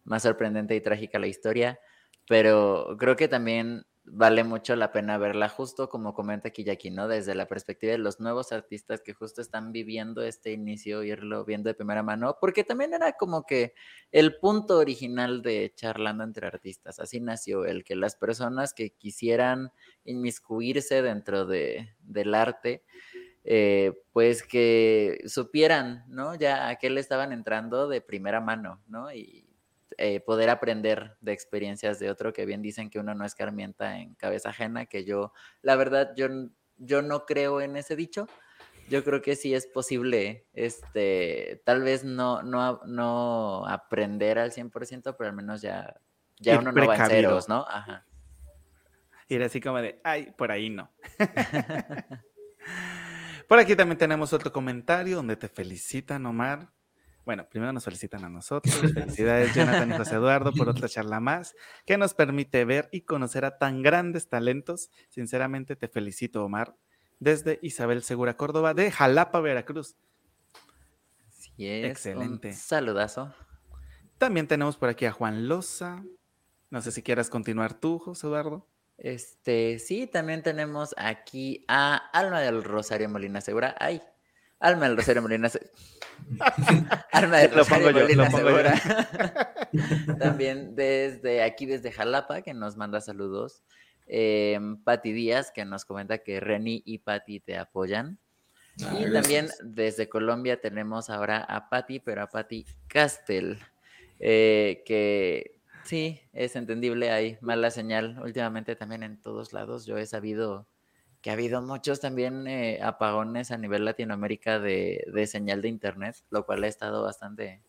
más sorprendente y trágica la historia, pero creo que también vale mucho la pena verla justo como comenta Kiyaki, ¿no? Desde la perspectiva de los nuevos artistas que justo están viviendo este inicio, irlo viendo de primera mano, porque también era como que el punto original de charlando entre artistas, así nació el que las personas que quisieran inmiscuirse dentro de, del arte, eh, pues que supieran, ¿no? Ya a qué le estaban entrando de primera mano, ¿no? Y, eh, poder aprender de experiencias de otro, que bien dicen que uno no escarmienta en cabeza ajena, que yo, la verdad, yo, yo no creo en ese dicho. Yo creo que sí es posible, este, tal vez no, no, no aprender al 100%, pero al menos ya, ya uno no va en ceros, ¿no? Ajá. Y era así como de, ay, por ahí no. [LAUGHS] por aquí también tenemos otro comentario donde te felicitan, Omar. Bueno, primero nos felicitan a nosotros. Felicidades, Jonathan y José Eduardo, por otra charla más que nos permite ver y conocer a tan grandes talentos. Sinceramente, te felicito, Omar, desde Isabel Segura Córdoba, de Jalapa, Veracruz. Sí, es. Excelente. saludazo. También tenemos por aquí a Juan Loza. No sé si quieras continuar tú, José Eduardo. Este, sí, también tenemos aquí a Alma del Rosario Molina Segura. Ay, Alma del Rosario Molina. [LAUGHS] Alma del Rosario Molina Segura. [LAUGHS] también desde aquí, desde Jalapa, que nos manda saludos. Eh, Pati Díaz, que nos comenta que Reni y Pati te apoyan. Ah, y también desde Colombia tenemos ahora a Pati, pero a Pati Castel, eh, que Sí, es entendible, hay mala señal últimamente también en todos lados. Yo he sabido que ha habido muchos también eh, apagones a nivel Latinoamérica de, señal de Internet, lo cual ha estado bastante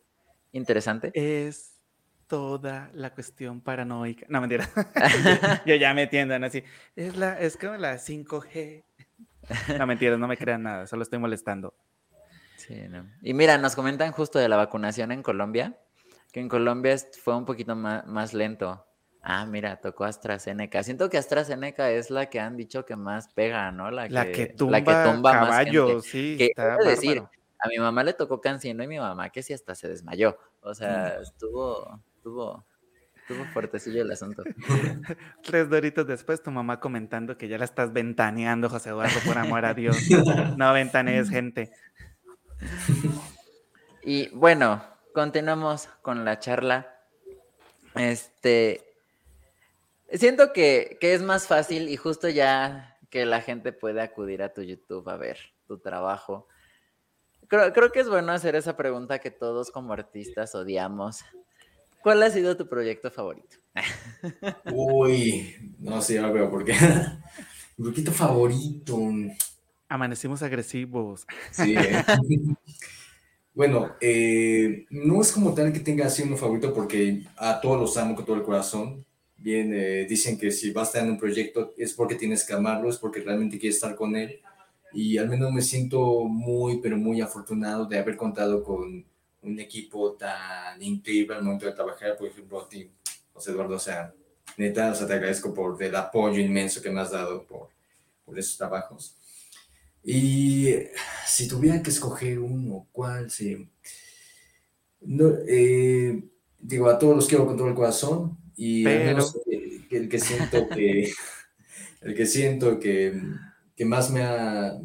interesante. Es toda la cuestión paranoica. No, mentira. [LAUGHS] [LAUGHS] yo ya me tiendan así. Es, la, es como la 5G. No, mentira, no me crean nada, solo estoy molestando. Sí, no. Y mira, nos comentan justo de la vacunación en Colombia que en Colombia fue un poquito más, lento. Ah, mira, tocó AstraZeneca. Siento que AstraZeneca es la que han dicho que más pega, ¿no? La que, tumba, caballos, sí. Que decir, a mi mamá le tocó Cancino y mi mamá que sí hasta se desmayó. O sea, mm. estuvo, estuvo, estuvo fuertecillo el asunto. [LAUGHS] Tres doritos después, tu mamá comentando que ya la estás ventaneando, José Eduardo, por amor a Dios. [LAUGHS] No ventanees, gente. Y bueno, continuamos con la charla. Este, siento que, es más fácil y justo ya que la gente puede acudir a tu YouTube a ver tu trabajo. Creo, creo que es bueno hacer esa pregunta que todos como artistas odiamos. ¿Cuál ha sido tu proyecto favorito? [LAUGHS] Uy, no sé, ya veo por qué. [LAUGHS] Mi proyecto favorito. Amanecimos agresivos. Sí. ¿eh? [LAUGHS] Bueno, eh, no es como tal que tenga así uno favorito porque a todos los amo con todo el corazón. Bien, eh, dicen que si vas a estar en un proyecto es porque tienes que amarlo, es porque realmente quieres estar con él. Y al menos me siento muy, pero muy afortunado de haber contado con un equipo tan increíble al momento de trabajar. Por ejemplo, a ti, José Eduardo, o sea, neta, o sea, te agradezco por el apoyo inmenso que me has dado por, por esos trabajos. Y si tuviera que escoger uno, ¿cuál sí? No, eh, digo, a todos los quiero con todo el corazón y menos el, que siento que [LAUGHS] el que siento que, que más me ha,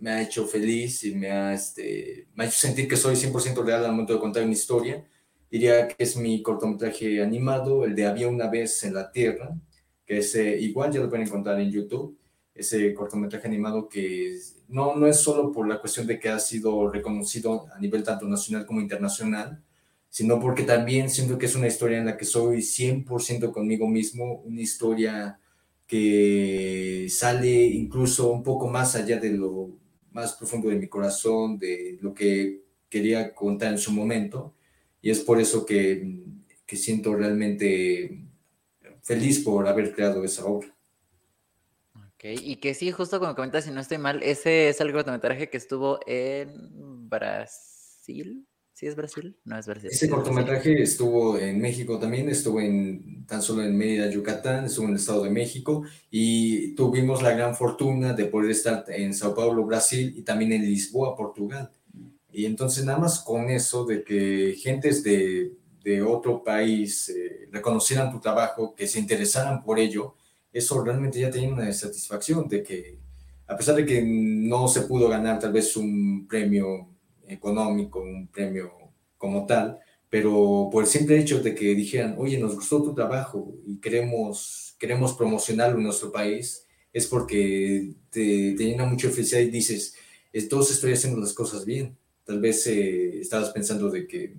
me ha hecho feliz y me ha, este, me ha hecho sentir que soy 100% real al momento de contar una historia, diría que es mi cortometraje animado, el de Había una vez en la Tierra, que es eh, igual, ya lo pueden encontrar en YouTube ese cortometraje animado que no, no es solo por la cuestión de que ha sido reconocido a nivel tanto nacional como internacional, sino porque también siento que es una historia en la que soy 100% conmigo mismo, una historia que sale incluso un poco más allá de lo más profundo de mi corazón, de lo que quería contar en su momento, y es por eso que, que siento realmente feliz por haber creado esa obra y que sí, justo como comentas, si no estoy mal, ese es el cortometraje que estuvo en Brasil. ¿Sí es Brasil? No es Brasil. Ese cortometraje estuvo en México también, estuvo en, tan solo en Mérida, Yucatán, estuvo en el Estado de México y tuvimos la gran fortuna de poder estar en Sao Paulo, Brasil y también en Lisboa, Portugal. Y entonces nada más con eso de que gentes de, de otro país eh, reconocieran tu trabajo, que se interesaran por ello, eso realmente ya tenía una satisfacción de que, a pesar de que no se pudo ganar tal vez un premio económico, un premio como tal, pero por el simple hecho de que dijeran, oye, nos gustó tu trabajo y queremos, queremos promocionarlo en nuestro país, es porque te, te llena mucha felicidad y dices, entonces estoy haciendo las cosas bien. Tal vez eh, estabas pensando de que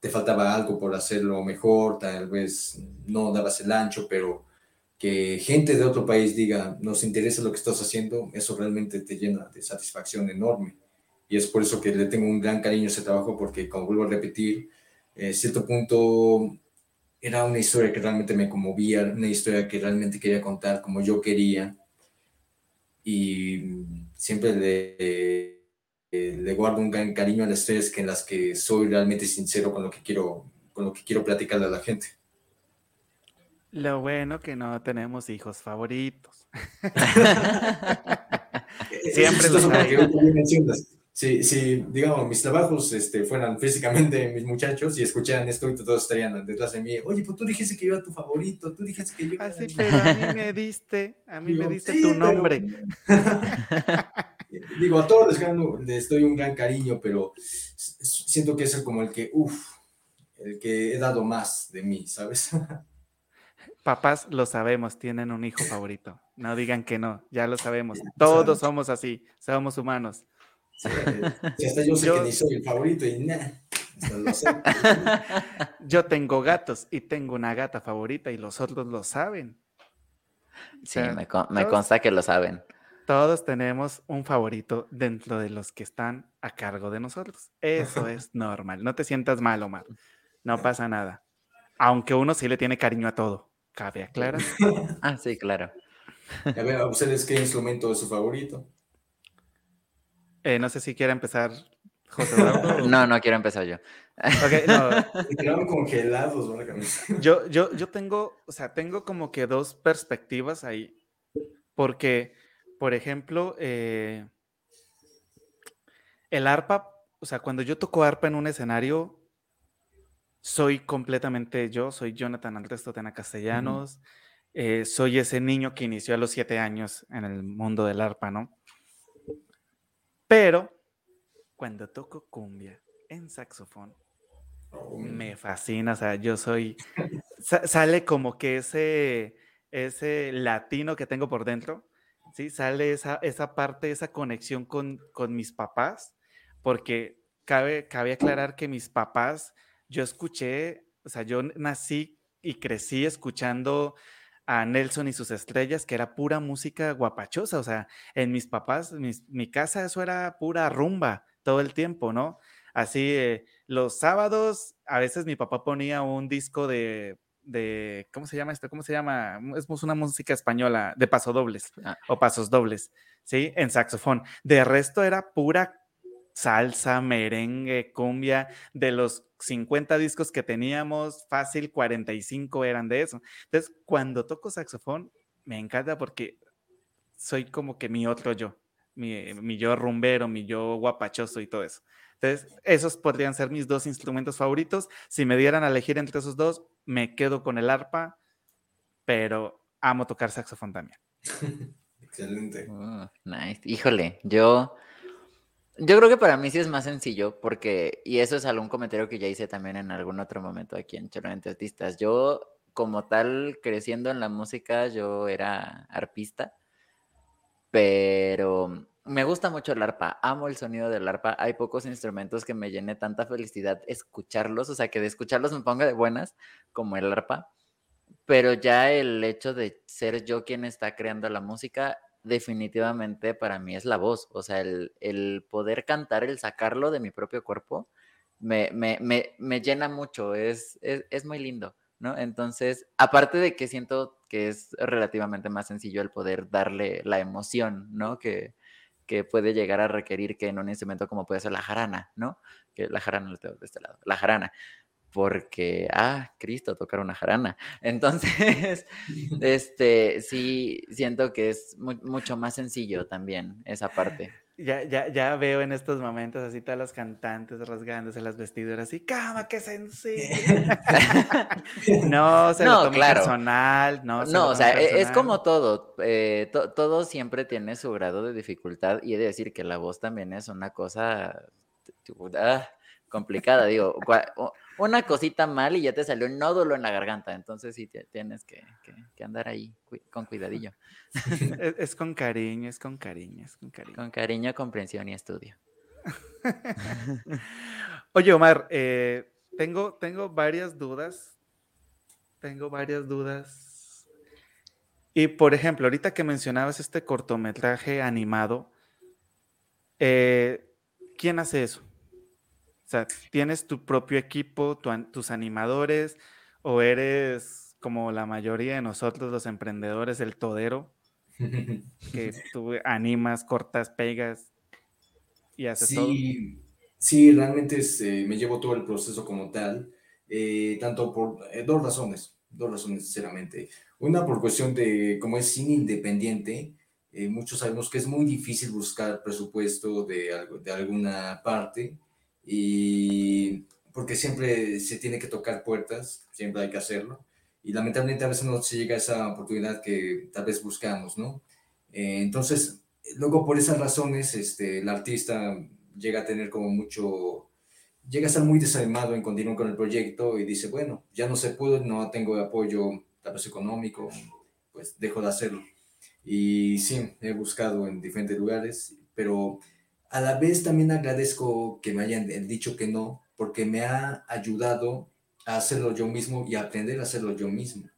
te faltaba algo por hacerlo mejor, tal vez no dabas el ancho, pero que gente de otro país diga, nos interesa lo que estás haciendo, eso realmente te llena de satisfacción enorme. Y es por eso que le tengo un gran cariño a ese trabajo, porque como vuelvo a repetir, en cierto punto era una historia que realmente me conmovía, una historia que realmente quería contar como yo quería. Y siempre le, le guardo un gran cariño a las historias que en las que soy realmente sincero con lo que quiero, con lo que quiero platicarle a la gente. Lo bueno que no tenemos hijos favoritos. [LAUGHS] Siempre lo si, si, digamos, mis trabajos este, fueran físicamente mis muchachos y escucharan esto y todos estarían detrás de mí, oye, pues tú dijiste que yo era tu favorito, tú dijiste que yo... Así, pero a mí me diste, a mí me diste tu nombre. [LAUGHS] Digo, a todos les, doy un gran cariño, pero siento que es como el que, uff, el que he dado más de mí, ¿sabes? [LAUGHS] Papás lo sabemos, tienen un hijo favorito. No digan que no, ya lo sabemos. Todos somos así, somos humanos. Sí, [LAUGHS] hasta yo sé que ni soy el favorito y nada. [LAUGHS] Yo tengo gatos y tengo una gata favorita y los otros lo saben. Sí, me, consta que lo saben. Todos tenemos un favorito dentro de los que están a cargo de nosotros. Eso [LAUGHS] es normal. No te sientas mal, Omar. No pasa nada. Aunque uno sí le tiene cariño a todo. ¿Cabe aclarar? ah, sí, claro. A ver, ¿a ustedes qué instrumento es su favorito? Eh, no sé si quiere empezar José [LAUGHS] No, no quiero empezar yo. Okay, no. congelados, [LAUGHS] yo, yo, yo tengo, o sea, tengo como que dos perspectivas ahí. Porque, por ejemplo, eh, el arpa, o sea, cuando yo toco arpa en un escenario, soy completamente yo, soy Jonathan Tena Castellanos, eh, soy ese niño que inició a los siete años en el mundo del arpa, ¿no? Pero cuando toco cumbia en saxofón, oh, me fascina, o sea, yo soy, sale como que ese, ese latino que tengo por dentro, ¿sí? Sale esa, esa parte, esa conexión con, con mis papás, porque cabe, cabe aclarar que mis papás, yo escuché, o sea, yo nací y crecí escuchando a Nelson y sus estrellas, que era pura música guapachosa, o sea, en mis papás, mi casa, eso era pura rumba todo el tiempo, ¿no? Así, eh, los sábados, a veces mi papá ponía un disco de, de, ¿cómo se llama esto? ¿Cómo se llama? Es una música española, de pasodobles ah. o pasos dobles, ¿sí? En saxofón. De resto era pura salsa, merengue, cumbia, de los 50 discos que teníamos, fácil 45 eran de eso. Entonces, cuando toco saxofón, me encanta porque soy como que mi otro yo, mi, yo rumbero, mi yo guapachoso y todo eso. Entonces, esos podrían ser mis dos instrumentos favoritos. Si me dieran a elegir entre esos dos, me quedo con el arpa, pero amo tocar saxofón también. [LAUGHS] Excelente. Oh, nice. Híjole, yo yo creo que para mí sí es más sencillo porque, y eso es algún comentario que ya hice también en algún otro momento aquí en Cholamente Artistas, yo como tal, creciendo en la música, yo era arpista, pero me gusta mucho el arpa, amo el sonido del arpa, hay pocos instrumentos que me llene tanta felicidad escucharlos, o sea, que de escucharlos me ponga de buenas como el arpa, pero ya el hecho de ser yo quien está creando la música definitivamente para mí es la voz. O sea, el, poder cantar, el sacarlo de mi propio cuerpo, me, me, llena mucho, es, es, muy lindo, ¿no? Entonces, aparte de que siento que es relativamente más sencillo el poder darle la emoción, ¿no? Que, que puede llegar a requerir que en un instrumento como puede ser la jarana, ¿no? Que la jarana lo tengo de este lado, la jarana porque, ah, Cristo, tocar una jarana. [LAUGHS] Entonces, este, sí, siento que es mucho más sencillo también esa parte. Ya, ya, ya veo en estos momentos así todas las cantantes rasgándose las vestiduras así, ¡cama, qué sencillo! [LAUGHS] no, se no, lo claro. personal, no. no, o sea, e, es como todo, eh, todo siempre tiene su grado de dificultad y he de decir que la voz también es una cosa ah, complicada, digo, una cosita mal y ya te salió un nódulo en la garganta. Entonces sí tienes que, andar ahí con cuidadillo. [LAUGHS] es, con cariño, es con cariño, es con cariño. Con cariño, comprensión y estudio. [LAUGHS] Oye, Omar, eh, tengo, tengo varias dudas. Tengo varias dudas. Y por ejemplo, ahorita que mencionabas este cortometraje animado, eh, ¿quién hace eso? O sea, ¿tienes tu propio equipo, tus animadores, o eres como la mayoría de nosotros los emprendedores, el todero, que [LAUGHS] tú animas, cortas, pegas? y haces sí, todo. Sí, realmente este, me llevo todo el proceso como tal, eh, tanto por eh, dos razones, dos razones sinceramente. Una por cuestión de, como es cine independiente, eh, muchos sabemos que es muy difícil buscar presupuesto de, algo, de alguna parte y porque siempre se tiene que tocar puertas, siempre hay que hacerlo y lamentablemente a veces no se llega a esa oportunidad que tal vez buscamos, ¿no? Eh, entonces, luego por esas razones, este, el artista llega a tener como mucho, llega a estar muy desanimado en continuar con el proyecto y dice, bueno, ya no se pudo, no tengo apoyo tal vez económico, pues dejo de hacerlo. Y sí, he buscado en diferentes lugares, pero a la vez también agradezco que me hayan dicho que no, porque me ha ayudado a hacerlo yo mismo y aprender a hacerlo yo mismo.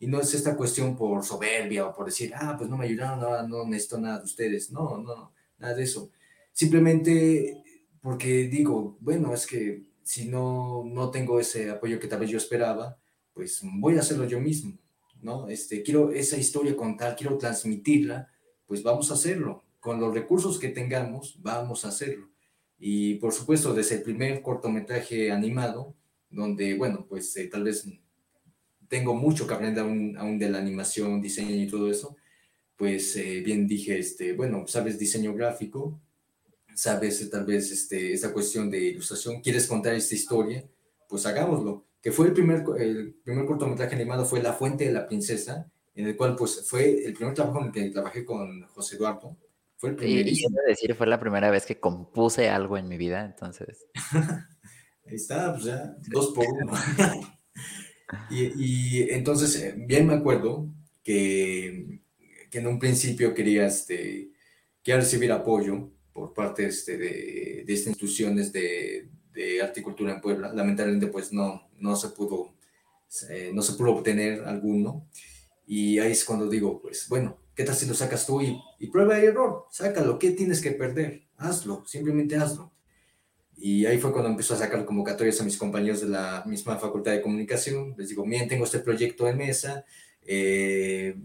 Y no es esta cuestión por soberbia o por decir, ah, pues no me ayudaron, ahora no necesito nada de ustedes. No, no, nada de eso. Simplemente porque digo, bueno, es que si no, no tengo ese apoyo que tal vez yo esperaba, pues voy a hacerlo yo mismo, ¿no? Este, quiero esa historia contar, quiero transmitirla, pues vamos a hacerlo. Con los recursos que tengamos, vamos a hacerlo. Y por supuesto, desde el primer cortometraje animado, donde, bueno, pues eh, tal vez tengo mucho que aprender aún, aún, de la animación, diseño y todo eso, pues eh, bien dije, este, bueno, sabes diseño gráfico, sabes eh, tal vez este, esta cuestión de ilustración, quieres contar esta historia, pues hagámoslo. Que fue el primer, el primer cortometraje animado, fue La Fuente de la Princesa, en el cual pues fue el primer trabajo en el que trabajé con José Eduardo. Fue el primer. Y, y decir, fue la primera vez que compuse algo en mi vida, entonces. [LAUGHS] Ahí está, pues ya, dos por uno. [LAUGHS] y, y, entonces, eh, bien me acuerdo que, que en un principio quería, este, quería recibir apoyo por parte este, de, de estas instituciones de, de arte y cultura en Puebla. Lamentablemente, pues no, no se pudo, eh, no se pudo obtener alguno. Y ahí es cuando digo, pues bueno, ¿qué tal si lo sacas tú y, y prueba y error? Sácalo, ¿qué tienes que perder? Hazlo, simplemente hazlo. Y ahí fue cuando empezó a sacar convocatorias a mis compañeros de la misma facultad de comunicación. Les digo, miren, tengo este proyecto en mesa. Eh,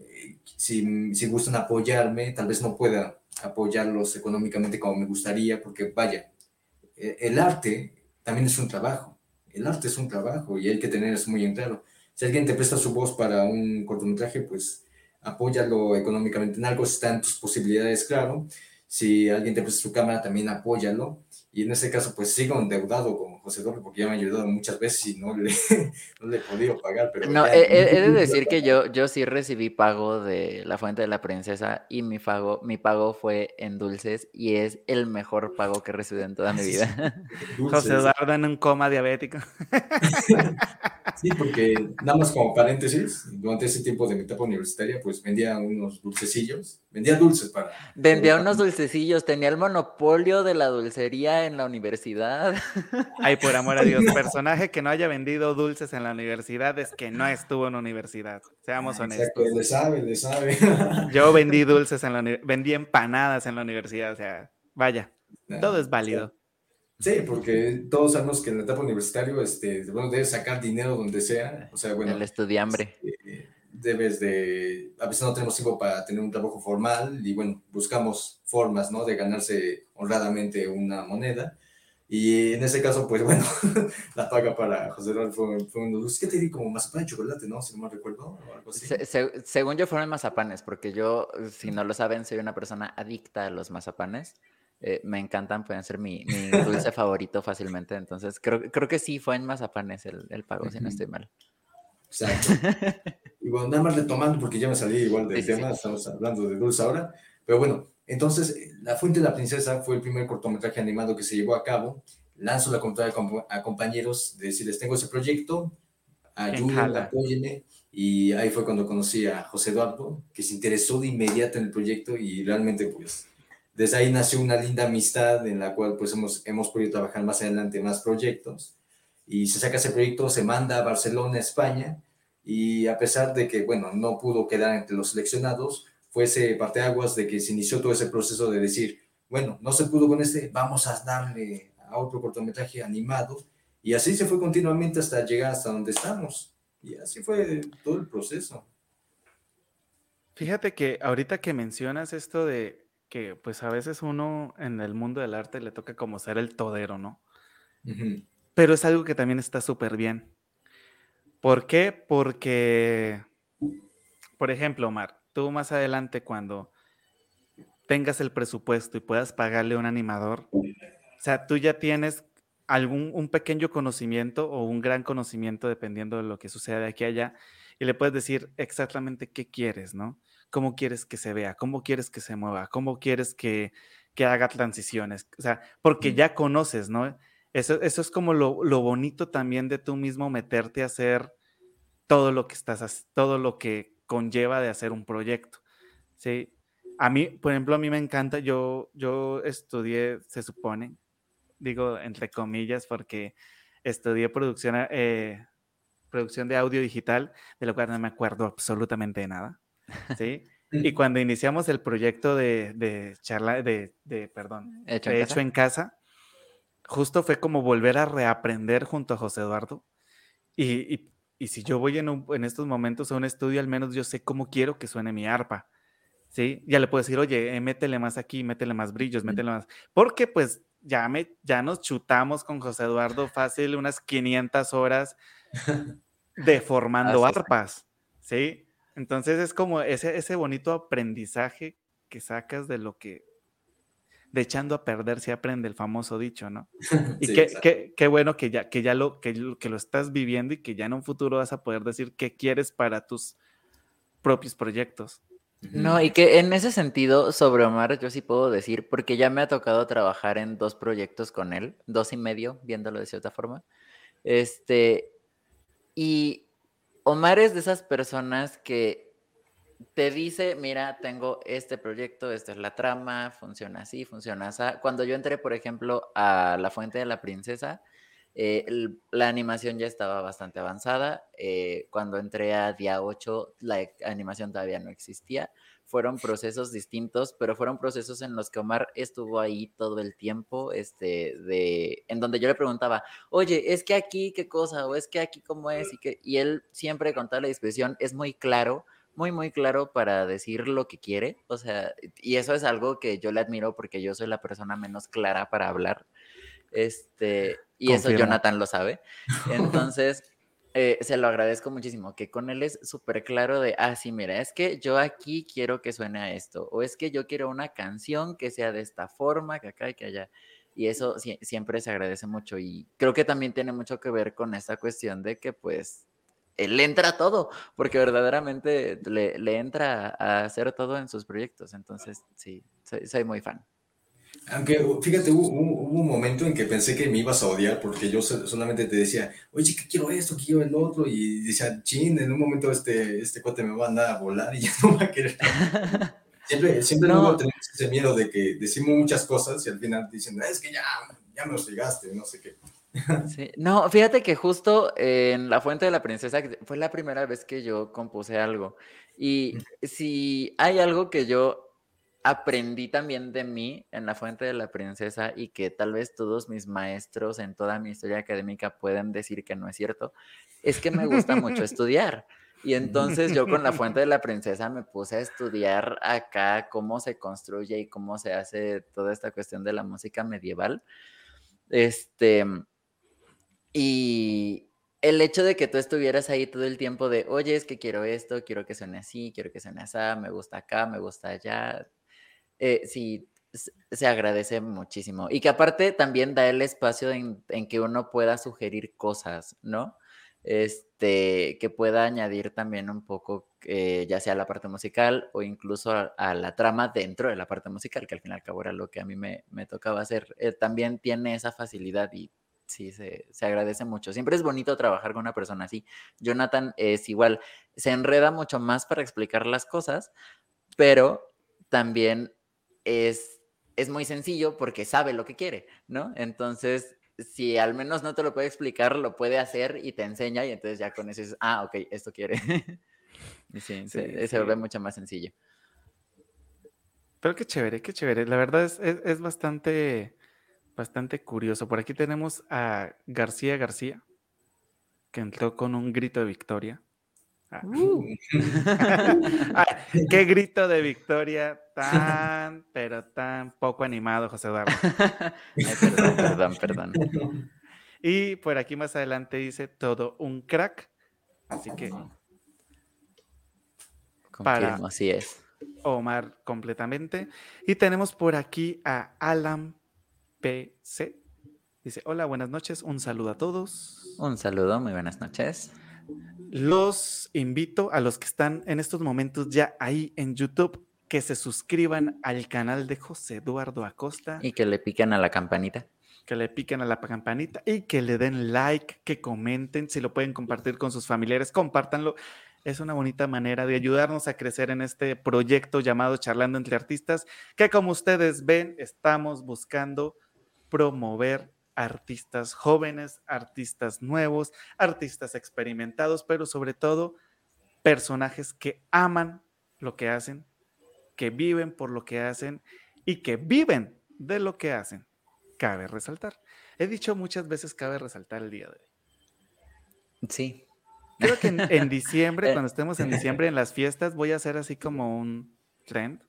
si, si gustan apoyarme, tal vez no pueda apoyarlos económicamente como me gustaría, porque vaya, e, el arte también es un trabajo. El arte es un trabajo y hay que tener eso muy en claro. Si alguien te presta su voz para un cortometraje, pues apóyalo económicamente en algo, si están tus posibilidades, claro. Si alguien te presta su cámara, también apóyalo. Y en ese caso, pues sigo endeudado con José Eduardo porque ya me ha ayudado muchas veces y no le, [LAUGHS] no le he podido pagar. Pero no, he, he, de decir que yo, yo sí recibí pago de la Fuente de la Princesa y mi pago, mi pago fue en dulces y es el mejor pago que he recibido en toda mi vida. [LAUGHS] José Eduardo en un coma diabético. [LAUGHS] Sí, porque nada más como paréntesis, durante ese tiempo de mi etapa universitaria, pues vendía unos dulcecillos, vendía dulces para... Vendía unos dulcecillos, tenía el monopolio de la dulcería en la universidad. [LAUGHS] Ay, por amor a Dios, personaje que no haya vendido dulces en la universidad es que no estuvo en la universidad, seamos ah, honestos. Exacto, le sabe, le sabe. Yo vendí dulces en la vendí empanadas en la universidad, o sea, vaya, todo es válido. Sí, porque todos sabemos que en la etapa universitaria, este, bueno, debes sacar dinero donde sea. O sea, bueno. El estudiambre. Este, debes de. A veces no tenemos tiempo para tener un trabajo formal y, bueno, buscamos formas, ¿no? De ganarse honradamente una moneda. Y en ese caso, pues [LAUGHS] bueno, la paga para José Eduardo fue, fue unos. ¿Qué te di? Como mazapán de chocolate, ¿no? Si no me recuerdo, o algo así. según yo, fueron mazapanes, porque yo, si no lo saben, soy una persona adicta a los mazapanes. Eh, me encantan, pueden ser mi, mi dulce [LAUGHS] favorito fácilmente. Entonces, creo, creo que sí fue en Mazapanes el, el pago, si no estoy mal. Exacto. [LAUGHS] y bueno, nada más retomando, porque ya me salí igual del tema, estamos hablando de dulce ahora. Pero bueno, entonces, La Fuente de la Princesa fue el primer cortometraje animado que se llevó a cabo. Lanzo la contraria a compañeros de decirles, tengo ese proyecto, ayúdenme, apóyenme. Y ahí fue cuando conocí a José Eduardo, que se interesó de inmediato en el proyecto y realmente, pues, desde ahí nació una linda amistad en la cual pues hemos, hemos podido trabajar más adelante más proyectos. Y se saca ese proyecto, se manda a Barcelona, España, y a pesar de que, bueno, no pudo quedar entre los seleccionados, fue ese parteaguas de que se inició todo ese proceso de decir, bueno, no se pudo con este, vamos a darle a otro cortometraje animado. Y así se fue continuamente hasta llegar hasta donde estamos. Y así fue todo el proceso. Fíjate que ahorita que mencionas esto de que pues a veces uno en el mundo del arte le toca como ser el todero, ¿no? Pero es algo que también está súper bien. ¿Por qué? Porque, por ejemplo, Omar, tú más adelante cuando tengas el presupuesto y puedas pagarle a un animador, o sea, tú ya tienes algún un pequeño conocimiento o un gran conocimiento dependiendo de lo que suceda de aquí a allá y le puedes decir exactamente qué quieres, ¿no? Cómo quieres que se vea, cómo quieres que se mueva, cómo quieres que, que haga transiciones, o sea, porque ya conoces, ¿no? Eso, eso es como lo, lo, bonito también de tú mismo meterte a hacer todo lo que estás, todo lo que conlleva de hacer un proyecto, ¿sí? A mí, por ejemplo, a mí me encanta, yo, yo estudié, se supone, digo entre comillas, porque estudié producción, eh, producción de audio digital, de lo cual no me acuerdo absolutamente de nada, ¿sí? [LAUGHS] y cuando iniciamos el proyecto de, de charla, de, de perdón, ¿Hecho, en, hecho en casa, justo fue como volver a reaprender junto a José Eduardo. Y, y, y si yo voy en, en, estos momentos a un estudio, al menos yo sé cómo quiero que suene mi arpa. ¿sí? Ya le puedo decir, oye, eh, métele más aquí, métele más brillos, métele más. Porque pues ya, me, ya nos chutamos con José Eduardo fácil unas 500 horas deformando arpas, ¿sí? Entonces es como ese, ese bonito aprendizaje que sacas de lo que, de echando a perder se aprende el famoso dicho, ¿no? [LAUGHS] Y qué, qué, bueno que ya, que ya lo, que, que lo estás viviendo y que ya en un futuro vas a poder decir qué quieres para tus propios proyectos. No, y que en ese sentido, sobre Omar, yo sí puedo decir, porque ya me ha tocado trabajar en dos proyectos con él, dos y medio, viéndolo de cierta forma. Este, y Omar es de esas personas que te dice, mira, tengo este proyecto, esta es la trama, funciona así, funciona así. Cuando yo entré, por ejemplo, a La Fuente de la Princesa, eh, la animación ya estaba bastante avanzada. Eh, cuando entré a día 8, la animación todavía no existía. Fueron procesos distintos, pero fueron procesos en los que Omar estuvo ahí todo el tiempo, este, de, en donde yo le preguntaba, oye, es que aquí qué cosa, o es que aquí cómo es, y, que, y él siempre con toda la disposición es muy claro, muy, muy claro para decir lo que quiere, o sea, y eso es algo que yo le admiro porque yo soy la persona menos clara para hablar. Este, y eso Jonathan lo sabe. [LAUGHS] Entonces, eh, se lo agradezco muchísimo, que con él es súper claro de, ah, sí, mira, es que yo aquí quiero que suene a esto, o es que yo quiero una canción que sea de esta forma, que acá y que allá. Y eso siempre se agradece mucho y creo que también tiene mucho que ver con esta cuestión de que pues él entra a todo, porque verdaderamente le, le entra a hacer todo en sus proyectos. Entonces, sí, soy muy fan. Aunque, fíjate, hubo, un momento en que pensé que me ibas a odiar porque yo solamente te decía, oye, que quiero esto, que quiero el otro, y decía, chin, en un momento este, este cuate me va a andar a volar y [LAUGHS] ya no va a querer. [LAUGHS] siempre siempre no. tenemos ese miedo de que decimos muchas cosas y al final dicen, es que ya, ya me llegaste, no sé qué. Sí. No, fíjate que justo en La Fuente de la Princesa fue la primera vez que yo compuse algo. Y si hay algo que yo aprendí también de mí en la fuente de la princesa y que tal vez todos mis maestros en toda mi historia académica pueden decir que no es cierto, es que me gusta mucho [LAUGHS] estudiar. Y entonces yo con la fuente de la princesa me puse a estudiar acá cómo se construye y cómo se hace toda esta cuestión de la música medieval. Este, y el hecho de que tú estuvieras ahí todo el tiempo de, oye, es que quiero esto, quiero que suene así, quiero que suene así, me gusta acá, me gusta allá, eh, sí, se agradece muchísimo. Y que aparte también da el espacio en, que uno pueda sugerir cosas, ¿no? Este, que pueda añadir también un poco, eh, ya sea la parte musical o incluso a, la trama dentro de la parte musical, que al fin y al cabo era lo que a mí me, tocaba hacer. Eh, también tiene esa facilidad y sí, se, se, agradece mucho. Siempre es bonito trabajar con una persona así. Jonathan es igual, se enreda mucho más para explicar las cosas, pero también es, es muy sencillo porque sabe lo que quiere, ¿no? Entonces, si al menos no te lo puede explicar, lo puede hacer y te enseña y entonces ya con eso dices, ah, ok, esto quiere. [LAUGHS] sí, se, se, ve mucho más sencillo. Pero qué chévere, qué chévere. La verdad es, es, bastante, bastante curioso. Por aquí tenemos a García García, que entró con un grito de victoria. Ah. Uh. [LAUGHS] qué grito de victoria tan, pero tan poco animado, José Eduardo. [LAUGHS] perdón, perdón, perdón. Y por aquí más adelante dice todo un crack. Así que. para así es. Omar completamente. Y tenemos por aquí a Alan PC. Dice: Hola, buenas noches. Un saludo a todos. Un saludo, muy buenas noches. Los invito a los que están en estos momentos ya ahí en YouTube que se suscriban al canal de José Eduardo Acosta. Y que le piquen a la campanita. Que le piquen a la campanita y que le den like, que comenten, si lo pueden compartir con sus familiares, compártanlo. Es una bonita manera de ayudarnos a crecer en este proyecto llamado Charlando entre Artistas, que como ustedes ven, estamos buscando promover artistas jóvenes, artistas nuevos, artistas experimentados, pero sobre todo personajes que aman lo que hacen, que viven por lo que hacen y que viven de lo que hacen. Cabe resaltar. He dicho muchas veces cabe resaltar el día de hoy. Sí. Creo que en, diciembre, [LAUGHS] cuando estemos en diciembre en las fiestas, voy a hacer así como un trend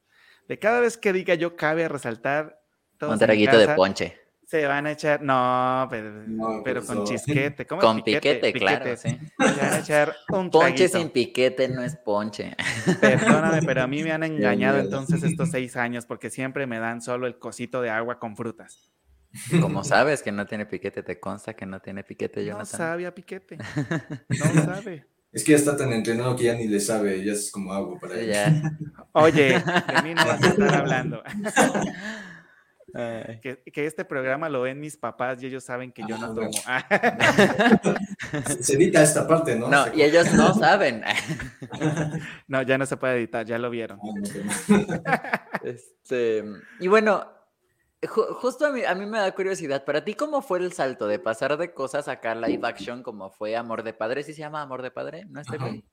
de cada vez que diga yo cabe resaltar. Un traguito de ponche. Se van a echar, no, pero, con chisquete. ¿Cómo con piquete, claro, sí. Se van a echar un Ponche sin piquete no es ponche. Perdóname, pero a mí me [LAUGHS] han engañado entonces estos seis años porque siempre me dan solo el cosito de agua con frutas. Como sabes que no tiene piquete, te consta que no tiene piquete, Jonathan. No sabe a piquete. [LAUGHS] No sabe. Es que ya está tan entrenado que ya ni le sabe, ya es como agua para ella. Oye, de mí no vas a estar [LAUGHS] hablando. Que, este programa lo ven mis papás y ellos saben que yo no ah, tomo. [LAUGHS] se edita esta parte, ¿no? No, y ellos no saben. [LAUGHS] [LAUGHS] no, ya no se puede editar, ya lo vieron. Ah, este, y bueno, justo a mí, a mí me da curiosidad, para ti, ¿cómo fue el salto de pasar de cosas acá live action como fue Amor de Padre? ¿Sí se llama Amor de Padre? ¿No bien?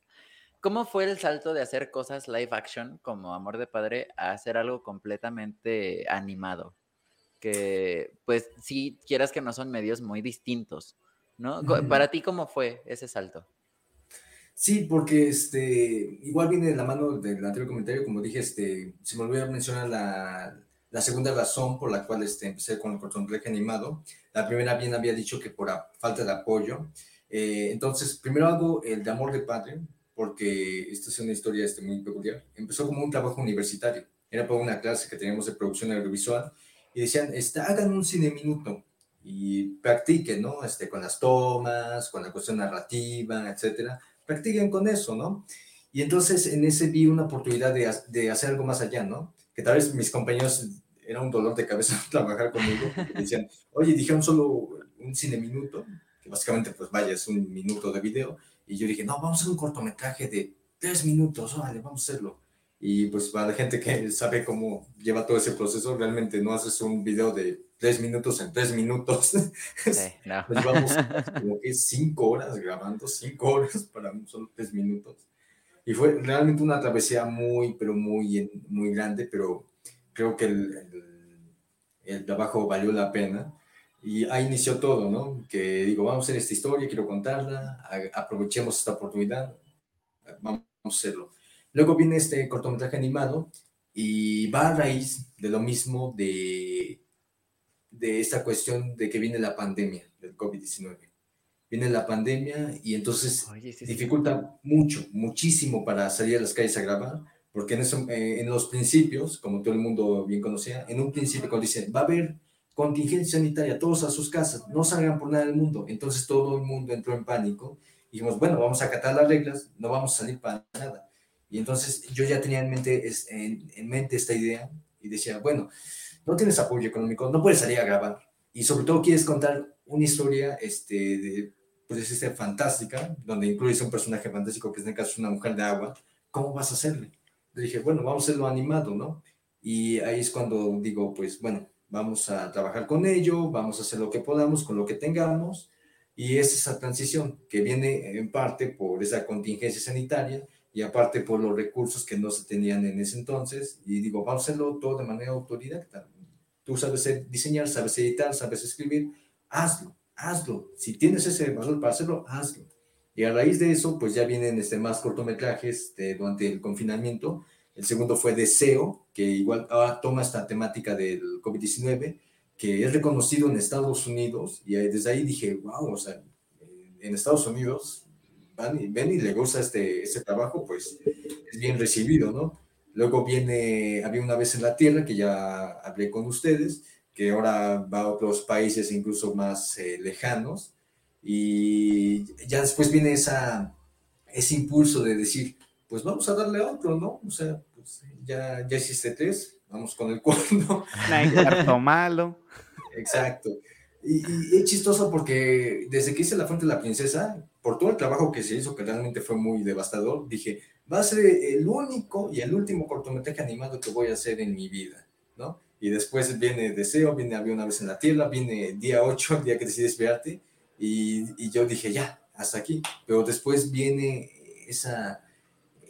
¿Cómo fue el salto de hacer cosas live action como Amor de Padre a hacer algo completamente animado? Que pues sí quieras que no son medios muy distintos, ¿no? Para ti, ¿cómo fue ese salto? Sí, porque este, igual viene de la mano del anterior comentario, como dije, este, se me olvidó mencionar la, la segunda razón por la cual este, empecé con el cortometraje animado. La primera bien había dicho que por falta de apoyo. Eh, entonces, primero hago el de Amor de Padre, porque esta es una historia este, muy peculiar. Empezó como un trabajo universitario. Era para una clase que teníamos de producción audiovisual y decían, este, hagan un cine minuto y practiquen, ¿no? Este, con las tomas, con la cuestión narrativa, etcétera. Practiquen con eso, ¿no? Y entonces en ese vi una oportunidad de, de hacer algo más allá, ¿no? Que tal vez mis compañeros era un dolor de cabeza [LAUGHS] trabajar conmigo. Decían, oye, dijeron solo un cine minuto, que básicamente, pues vaya, es un minuto de video. Y yo dije, no, vamos a hacer un cortometraje de tres minutos, vale, vamos a hacerlo. Y pues para la gente que sabe cómo lleva todo ese proceso, realmente no haces un video de tres minutos en tres minutos. [LAUGHS] Sí, no. llevamos [LAUGHS] como que cinco horas grabando, cinco horas para solo tres minutos. Y fue realmente una travesía muy, pero muy, muy grande, pero creo que el, el, trabajo valió la pena. Y ahí inició todo, ¿no? Que digo, vamos a hacer esta historia, quiero contarla, aprovechemos esta oportunidad, vamos a hacerlo. Luego viene este cortometraje animado y va a raíz de lo mismo de, de esta cuestión de que viene la pandemia del COVID-19. Viene la pandemia y entonces dificulta mucho, muchísimo para salir a las calles a grabar, porque en, eso, eh, en los principios, como todo el mundo bien conocía, en un principio cuando dicen, va a haber contingencia sanitaria, todos a sus casas, no salgan por nada del mundo. Entonces todo el mundo entró en pánico y dijimos, bueno, vamos a acatar las reglas, no vamos a salir para nada. Y entonces yo ya tenía en mente, en, mente esta idea y decía, bueno, no tienes apoyo económico, no puedes salir a grabar. Y sobre todo quieres contar una historia este, de, pues este, fantástica, donde incluyes un personaje fantástico que en este caso es una mujer de agua. ¿Cómo vas a hacerle? Le dije, bueno, vamos a hacerlo animado, ¿no? Y ahí es cuando digo, pues bueno, vamos a trabajar con ello, vamos a hacer lo que podamos con lo que tengamos. Y es esa transición que viene en parte por esa contingencia sanitaria y aparte por los recursos que no se tenían en ese entonces. Y digo, vamos a hacerlo todo de manera autodidacta. Tú sabes diseñar, sabes editar, sabes escribir, hazlo, hazlo. Si tienes ese valor para hacerlo, hazlo. Y a raíz de eso, pues ya vienen este, más cortometrajes durante el confinamiento. El segundo fue Deseo, que igual ah, toma esta temática del COVID-19, que es reconocido en Estados Unidos. Y desde ahí dije, wow, o sea, en Estados Unidos van y, ven y le gusta este, este trabajo, pues es bien recibido, ¿no? Luego viene Había una vez en la Tierra, que ya hablé con ustedes, que ahora va a otros países incluso más eh, lejanos. Y ya después viene esa, ese impulso de decir, pues vamos a darle a otro, ¿no? O sea, pues ya, ya hiciste tres, vamos con el [LAUGHS] cuarto. cuarto malo. Exacto. Y, y, es chistoso porque desde que hice La Fuente de la Princesa, por todo el trabajo que se hizo, que realmente fue muy devastador, dije, va a ser el único y el último cortometraje animado que voy a hacer en mi vida, ¿no? Y después viene Deseo, viene Había una vez en la Tierra, viene Día 8, el día que decides verte, y, y yo dije, ya, hasta aquí. Pero después viene esa,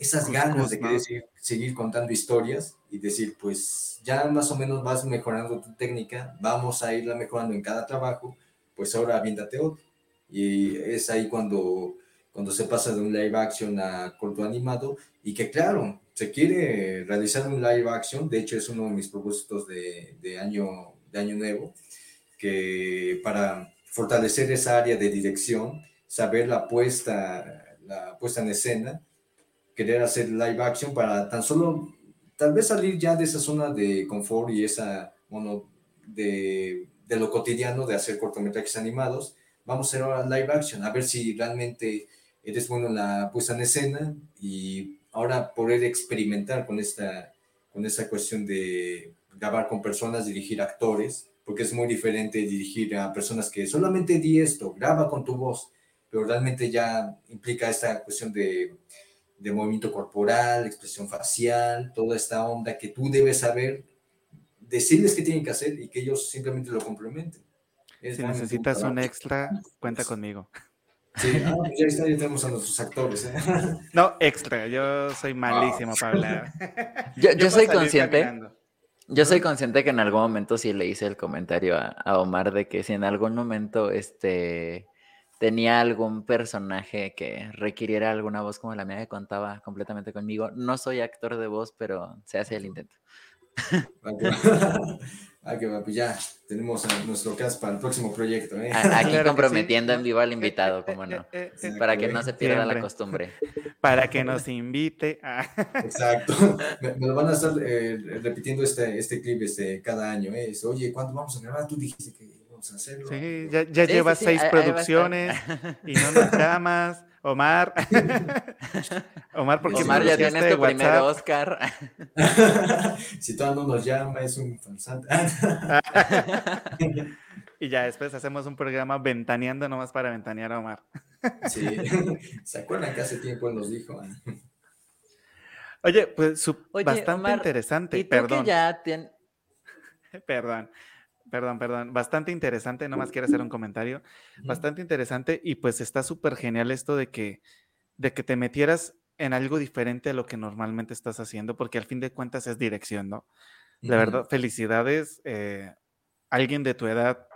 esas ganas de querer seguir, contando historias y decir, pues ya más o menos vas mejorando tu técnica, vamos a irla mejorando en cada trabajo, pues ahora aviéntate otro. Y es ahí cuando cuando se pasa de un live action a corto animado y que claro, se quiere realizar un live action, de hecho es uno de mis propósitos de, de año, de año nuevo, que para fortalecer esa área de dirección, saber la puesta, la puesta en escena, querer hacer live action para tan solo tal vez salir ya de esa zona de confort y esa, bueno, de, de lo cotidiano de hacer cortometrajes animados, vamos a hacer ahora live action, a ver si realmente eres bueno en la puesta en escena y ahora poder experimentar con esta, con esta cuestión de grabar con personas, dirigir actores, porque es muy diferente dirigir a personas que solamente di esto, graba con tu voz, pero realmente ya implica esta cuestión de, de movimiento corporal, expresión facial, toda esta onda que tú debes saber, decirles qué tienen que hacer y que ellos simplemente lo complementen. Si necesitas un extra, cuenta conmigo. Sí, ah, pues ya está, ya tenemos a nuestros actores. ¿eh? [LAUGHS] No, extra, yo soy malísimo para hablar. Yo, soy consciente. Yo soy consciente que en algún momento sí le hice el comentario a, Omar de que si en algún momento este tenía algún personaje que requiriera alguna voz como la mía que contaba completamente conmigo. No soy actor de voz, pero se hace el intento. [LAUGHS] Ah, que pues ya tenemos a nuestro cast para el próximo proyecto. ¿eh? Aquí comprometiendo en vivo al invitado, [LAUGHS] como no. Eh, eh, para que no se pierda la costumbre. [LAUGHS] Para que nos invite. [LAUGHS] Exacto. Me, lo van a estar repitiendo este, este clip este, cada año. Oye, ¿cuándo vamos a grabar? Tú dijiste que íbamos a hacerlo. Sí, ya, ya llevas seis producciones y no nos llamas. Omar. [LAUGHS] Omar, porque Omar ya tienes tu primer Oscar. [LAUGHS] si todavía no nos llama, es un farsante. [LAUGHS] y ya después hacemos un programa ventaneando nomás para ventanear a Omar. sí, ¿se acuerdan que hace tiempo él nos dijo? Oye, pues bastante interesante. Perdón. ya Perdón. Perdón, perdón. Bastante interesante, nomás quiero hacer un comentario. Bastante interesante y pues está súper genial esto de que, de que te metieras en algo diferente a lo que normalmente estás haciendo, porque al fin de cuentas es dirección, ¿no? De verdad, felicidades. Eh, alguien de tu edad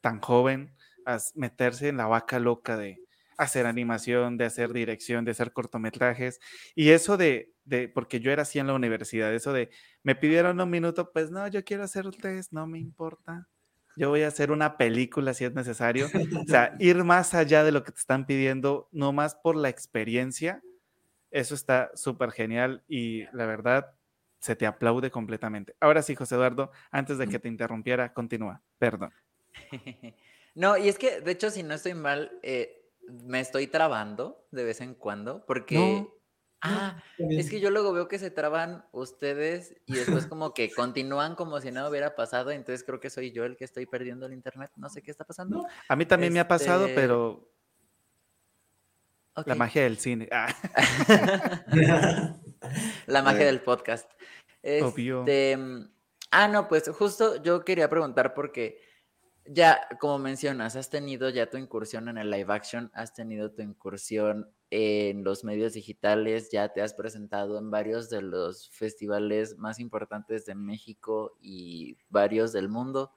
tan joven, a meterse en la vaca loca de hacer animación, de hacer dirección, de hacer cortometrajes. Y eso de, de, porque yo era así en la universidad, eso de, me pidieron un minuto, pues no, yo quiero hacer test, no me importa. Yo voy a hacer una película si es necesario. O sea, [LAUGHS] ir más allá de lo que te están pidiendo, no más por la experiencia. Eso está súper genial y la verdad se te aplaude completamente. Ahora sí, José Eduardo, antes de que te interrumpiera, continúa. Perdón. [LAUGHS] No, y es que, de hecho, si no estoy mal, eh, me estoy trabando de vez en cuando porque [GASPS] Ah, [GASPS] es que yo luego veo que se traban ustedes y después como que continúan como si nada hubiera pasado, entonces creo que soy yo el que estoy perdiendo el internet, no sé qué está pasando. A mí también me ha pasado, este pero la magia del cine. Ah. [LAUGHS] [LAUGHS] la magia del podcast. Obvio. Este, ah, no, pues justo yo quería preguntar porque ya, como mencionas, has tenido ya tu incursión en el live action, has tenido tu incursión en los medios digitales, ya te has presentado en varios de los festivales más importantes de México y varios del mundo.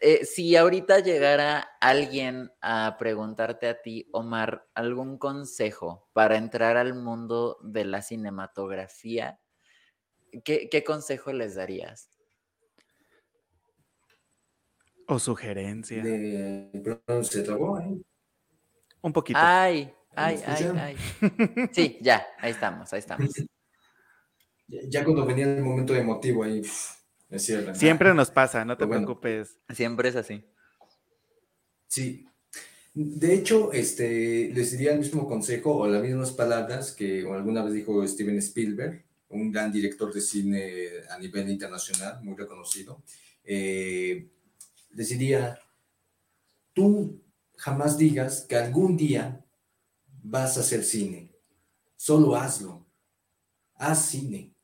eh, si ahorita llegara alguien a preguntarte a ti, Omar, algún consejo para entrar al mundo de la cinematografía, ¿qué, consejo les darías? O sugerencia. se trabó, Un poquito. Ay, ay, ay, ay. Sí, ya, ahí estamos, ahí estamos. [LAUGHS] Ya cuando venía el momento emotivo ahí, es cierto. Siempre nos pasa, no te preocupes. Siempre es así. Sí. De hecho, este, les diría el mismo consejo o las mismas palabras que alguna vez dijo Steven Spielberg, un gran director de cine a nivel internacional, muy reconocido. Eh, les tú jamás digas que algún día vas a hacer cine. Solo hazlo. Haz cine.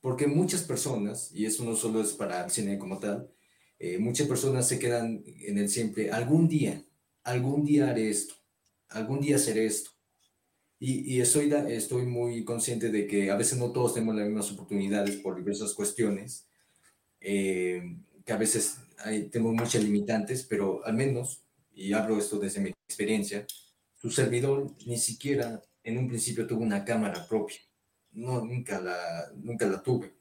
Porque muchas personas, y eso no solo es para el cine como tal, eh, muchas personas se quedan en el siempre, algún día, algún día haré esto, algún día seré esto. Y, y estoy, estoy muy consciente de que a veces no todos tenemos las mismas oportunidades por diversas cuestiones, eh, que a veces tenemos muchas limitantes, pero al menos, y hablo esto desde mi experiencia, tu servidor ni siquiera en un principio tuvo una cámara propia no, nunca la, nunca la tuve.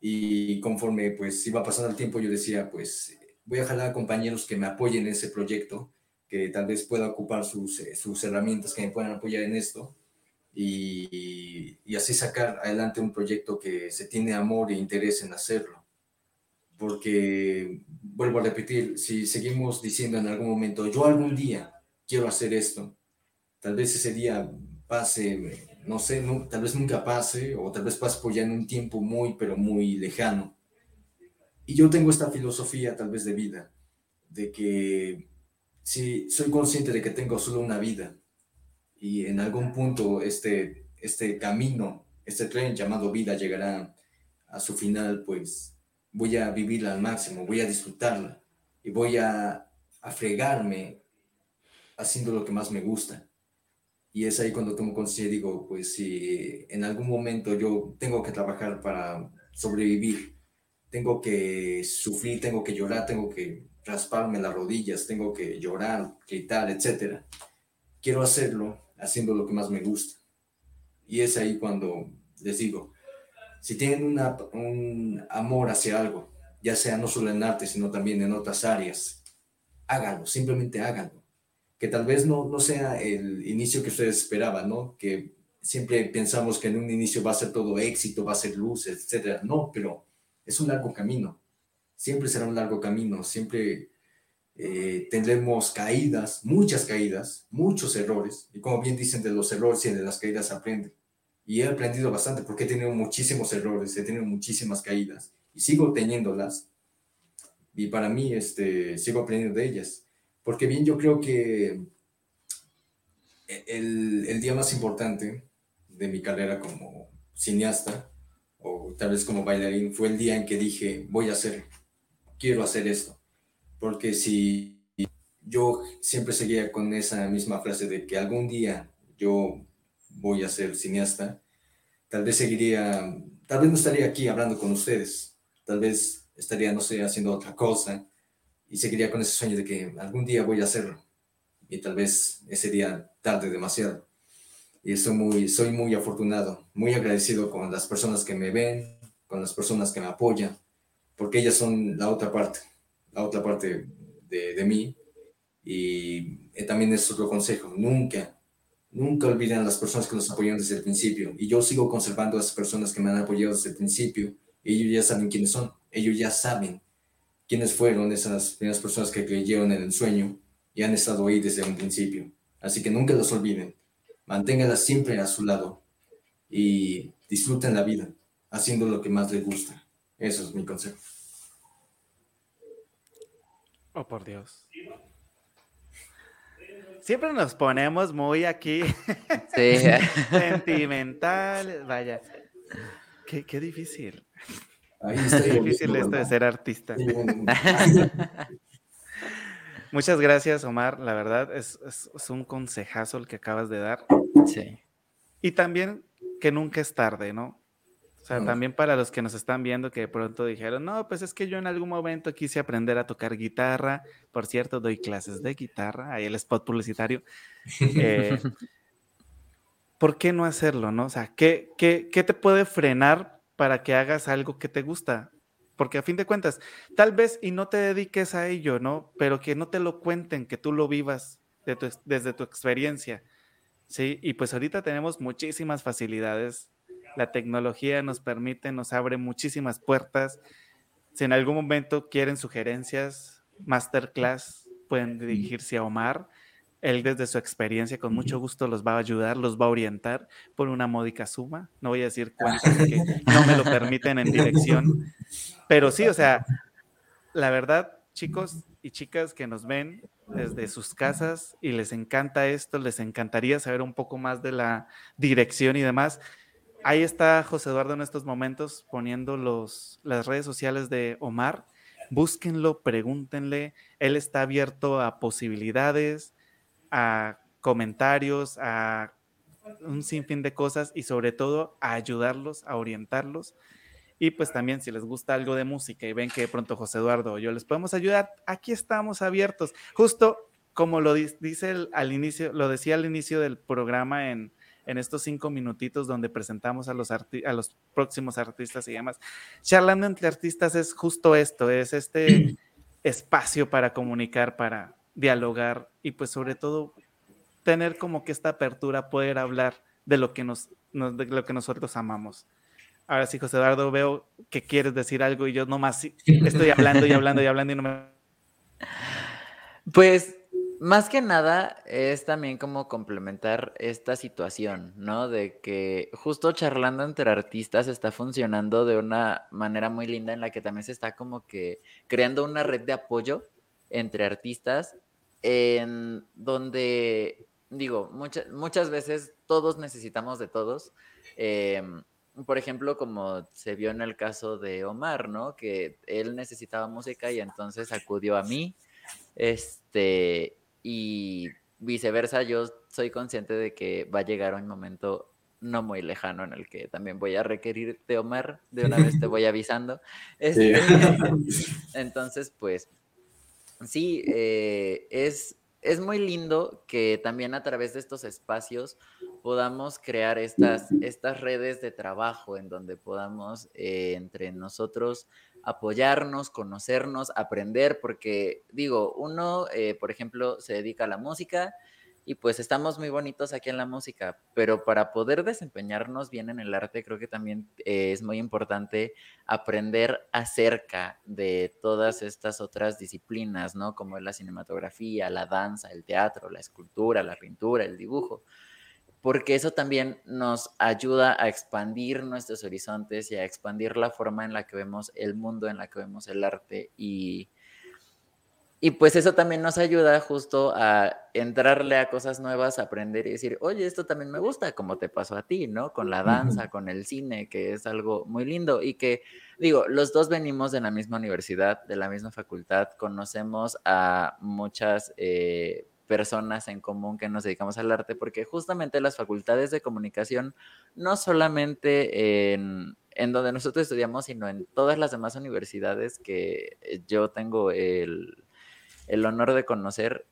Y conforme pues iba pasando el tiempo, yo decía, pues voy a jalar a compañeros que me apoyen en ese proyecto, que tal vez pueda ocupar sus, eh, sus herramientas que me puedan apoyar en esto y, y, así sacar adelante un proyecto que se tiene amor e interés en hacerlo. Porque, vuelvo a repetir, si seguimos diciendo en algún momento, yo algún día quiero hacer esto, tal vez ese día pase no sé, tal vez nunca pase o tal vez pase por ya en un tiempo muy, pero muy lejano. Y yo tengo esta filosofía tal vez de vida, de que si soy consciente de que tengo solo una vida y en algún punto este, este camino, este tren llamado vida llegará a su final, pues voy a vivirla al máximo, voy a disfrutarla y voy a, a fregarme haciendo lo que más me gusta. Y es ahí cuando tomo conciencia y digo, pues si en algún momento yo tengo que trabajar para sobrevivir, tengo que sufrir, tengo que llorar, tengo que rasparme las rodillas, tengo que llorar, gritar, etc. Quiero hacerlo haciendo lo que más me gusta. Y es ahí cuando les digo, si tienen una, un amor hacia algo, ya sea no solo en arte, sino también en otras áreas, háganlo, simplemente háganlo que tal vez no, no sea el inicio que ustedes esperaban, ¿no? Que siempre pensamos que en un inicio va a ser todo éxito, va a ser luz, etcétera. No, pero es un largo camino. Siempre será un largo camino. Siempre eh, tendremos caídas, muchas caídas, muchos errores. Y como bien dicen, de los errores y de las caídas aprende. Y he aprendido bastante porque he tenido muchísimos errores, he tenido muchísimas caídas y sigo teniéndolas. Y para mí, este, sigo aprendiendo de ellas porque bien yo creo que el, el, día más importante de mi carrera como cineasta, o tal vez como bailarín, fue el día en que dije, voy a hacer, quiero hacer esto. Porque si yo siempre seguía con esa misma frase de que algún día yo voy a ser cineasta, tal vez seguiría, tal vez no estaría aquí hablando con ustedes, tal vez estaría, no sé, haciendo otra cosa, y seguiría con ese sueño de que algún día voy a hacerlo y tal vez ese día tarde demasiado. Y estoy muy, soy muy afortunado, muy agradecido con las personas que me ven, con las personas que me apoyan, porque ellas son la otra parte, la otra parte de, de mí. Y eh, también es otro consejo, nunca, nunca olviden a las personas que nos apoyan desde el principio. Y yo sigo conservando a esas personas que me han apoyado desde el principio. Ellos ya saben quiénes son, ellos ya saben quiénes fueron esas primeras personas que creyeron en el sueño y han estado ahí desde un principio. Así que nunca los olviden, manténganlas siempre a su lado y disfruten la vida haciendo lo que más les gusta. Eso es mi consejo. Oh, por Dios. Siempre nos ponemos muy aquí [LAUGHS] sí. [LAUGHS] sentimental. Vaya, qué, qué difícil. es difícil esto de ser artista. [LAUGHS] Muchas gracias, Omar. La verdad es, un consejazo el que acabas de dar. Sí. Y también que nunca es tarde, ¿no? Sea, también para los que nos están viendo que de pronto dijeron, no, pues es que yo en algún momento quise aprender a tocar guitarra. Por cierto, doy clases de guitarra, ahí el spot publicitario. Eh, [LAUGHS] ¿Por qué no hacerlo, no? O sea, ¿qué, qué, qué te puede frenar para que hagas algo que te gusta? Porque a fin de cuentas, tal vez y no te dediques a ello, ¿no? Pero que no te lo cuenten, que tú lo vivas desde tu experiencia. Sí, y pues ahorita tenemos muchísimas facilidades la tecnología nos permite, nos abre muchísimas puertas. Si en algún momento quieren sugerencias, masterclass, pueden dirigirse a Omar. Él desde su experiencia con mucho gusto los va a ayudar, los va a orientar por una módica suma. No voy a decir cuántas porque no me lo permiten en dirección. Pero sí, o sea, la verdad, chicos y chicas que nos ven desde sus casas y les encanta esto, les encantaría saber un poco más de la dirección y demás. Ahí está José Eduardo en estos momentos poniendo los, las redes sociales de Omar. Búsquenlo, pregúntenle. Él está abierto a posibilidades, a comentarios, a un sinfín de cosas y sobre todo a ayudarlos, a orientarlos. Y pues también si les gusta algo de música y ven que de pronto José Eduardo o yo les podemos ayudar, aquí estamos abiertos. Justo como lo dice al inicio, lo decía al inicio del programa en, en estos cinco minutitos donde presentamos a los, a los próximos artistas y demás. Charlando entre artistas es justo esto, es este [CLEARS THROAT] espacio para comunicar, para dialogar y pues sobre todo tener como que esta apertura, poder hablar de lo que, nos, de lo que nosotros amamos. Ahora sí, José Eduardo, veo que quieres decir algo y yo nomás estoy hablando y hablando y hablando y no me... [LAUGHS] Pues más que nada es también como complementar esta situación, ¿no? De que justo charlando entre artistas está funcionando de una manera muy linda en la que también se está como que creando una red de apoyo entre artistas en donde, digo, muchas, muchas veces todos necesitamos de todos. Em, por ejemplo, como se vio en el caso de Omar, ¿no? Que él necesitaba música y entonces acudió a mí. Este, y viceversa, yo soy consciente de que va a llegar un momento no muy lejano en el que también voy a requerir de Omar, de una vez te voy avisando. [LAUGHS] Este, [LAUGHS] entonces, pues, sí, eh, es, es muy lindo que también a través de estos espacios podamos crear estas, estas redes de trabajo en donde podamos eh, entre nosotros apoyarnos, conocernos, aprender, porque digo, uno, eh, por ejemplo, se dedica a la música y pues estamos muy bonitos aquí en la música, pero para poder desempeñarnos bien en el arte, creo que también eh, es muy importante aprender acerca de todas estas otras disciplinas, ¿no? Como la cinematografía, la danza, el teatro, la escultura, la pintura, el dibujo porque eso también nos ayuda a expandir nuestros horizontes y a expandir la forma en la que vemos el mundo, en la que vemos el arte y, y pues eso también nos ayuda justo a entrarle a cosas nuevas, aprender y decir, oye, esto también me gusta, como te pasó a ti, ¿no? Con la danza, con el cine, que es algo muy lindo y que, digo, los dos venimos de la misma universidad, de la misma facultad, conocemos a muchas... Eh, personas en común que nos dedicamos al arte, porque justamente las facultades de comunicación, no solamente en, donde nosotros estudiamos, sino en todas las demás universidades que eh, yo tengo el, el honor de conocer,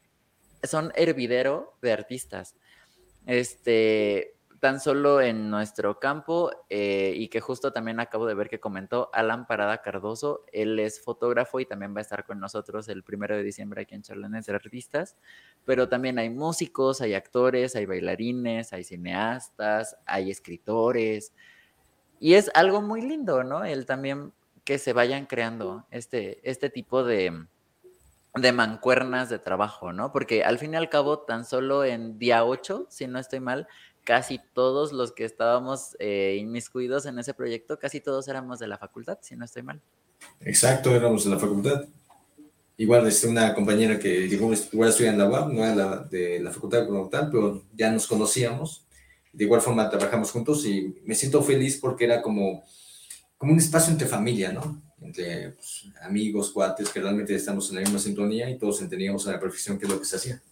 son hervidero de artistas. Este, tan solo en nuestro campo eh, y que justo también acabo de ver que comentó Alan Parada Cardoso. Él es fotógrafo y también va a estar con nosotros el primero de diciembre aquí en Charlanes de Artistas. Pero también hay músicos, hay actores, hay bailarines, hay cineastas, hay escritores. Y es algo muy lindo, ¿no? El también que se vayan creando este, este tipo de, de mancuernas de trabajo, ¿no? Porque al fin y al cabo, tan solo en día 8, si no estoy mal, casi todos los que estábamos eh, inmiscuidos en ese proyecto, casi todos éramos de la facultad, si no estoy mal. Exacto, éramos de la facultad. Igual es este, una compañera que igual estudia en la UAM, no era de la facultad como tal, pero ya nos conocíamos. De igual forma trabajamos juntos y me siento feliz porque era como, como un espacio entre familia, ¿no? Entre pues, amigos, cuates, que realmente estamos en la misma sintonía y todos entendíamos a la profesión qué es lo que se hacía.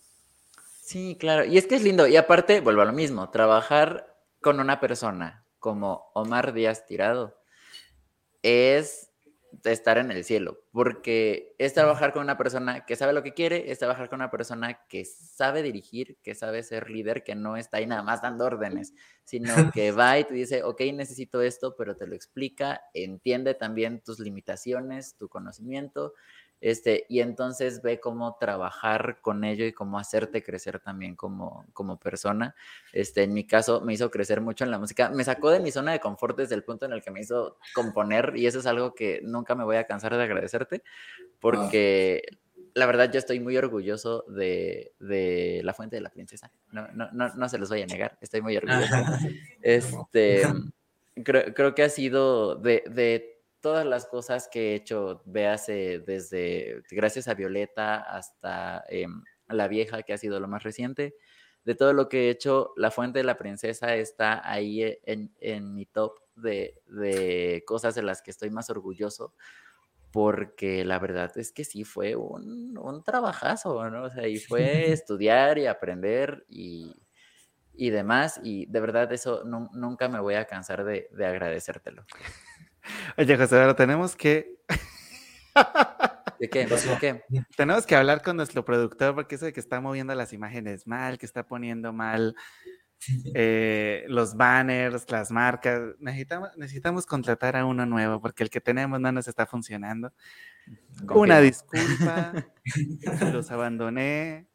Sí, claro. Y es que es lindo. Y aparte, vuelvo a lo mismo, trabajar con una persona, como Omar Díaz Tirado, es estar en el cielo, porque es trabajar con una persona que sabe lo que quiere, es trabajar con una persona que sabe dirigir, que sabe ser líder, que no está ahí nada más dando órdenes, sino que [LAUGHS] va y te dice, ok, necesito esto, pero te lo explica, entiende también tus limitaciones, tu conocimiento, este, y entonces ve cómo trabajar con ello y cómo hacerte crecer también como, como persona. Este, en mi caso, me hizo crecer mucho en la música. Me sacó de mi zona de confort desde el punto en el que me hizo componer y eso es algo que nunca me voy a cansar de agradecerte porque la verdad yo estoy muy orgulloso de, de, La Fuente de la Princesa. No, no, no, no, se los voy a negar, estoy muy orgulloso. Este, [LAUGHS] creo, creo que ha sido de, de todas las cosas que he hecho, véase desde gracias a Violeta hasta em, La Vieja, que ha sido lo más reciente, de todo lo que he hecho, La Fuente de la Princesa está ahí e, en, mi top de, cosas de las que estoy más orgulloso, porque la verdad es que sí fue un, trabajazo, ¿no? O sea, y fue [LAUGHS] estudiar y aprender y, demás, y de verdad eso nunca me voy a cansar de, de agradecértelo. Oye, José, ahora tenemos que. ¿De qué? ¿De qué? Tenemos que hablar con nuestro productor porque eso de que está moviendo las imágenes mal, que está poniendo mal eh, los banners, las marcas. Necesitamos, necesitamos contratar a uno nuevo porque el que tenemos no nos está funcionando. Una disculpa, los abandoné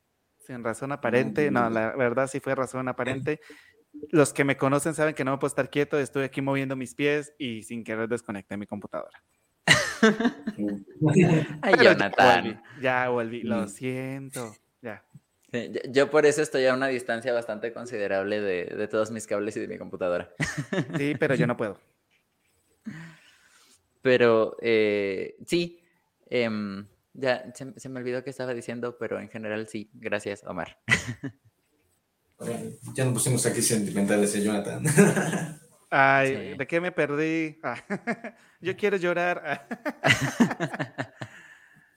sin razón aparente. No, la verdad sí fue razón aparente los que me conocen saben que no me puedo estar quieto, estoy aquí moviendo mis pies y sin querer desconecté mi computadora. [LAUGHS] Ay, Jonathan. Ya volví, lo siento, ya. yo por eso estoy a una distancia bastante considerable de, todos mis cables y de mi computadora. Sí, pero yo no puedo. [LAUGHS] Pero eh, sí, em, ya se, se, me olvidó que estaba diciendo, pero en general sí, gracias, Omar. [LAUGHS] Ya nos pusimos aquí sentimentales, ¿eh, Jonathan? [LAUGHS] Ay, ¿de qué me perdí? Ah, [LAUGHS] yo quiero llorar. [LAUGHS]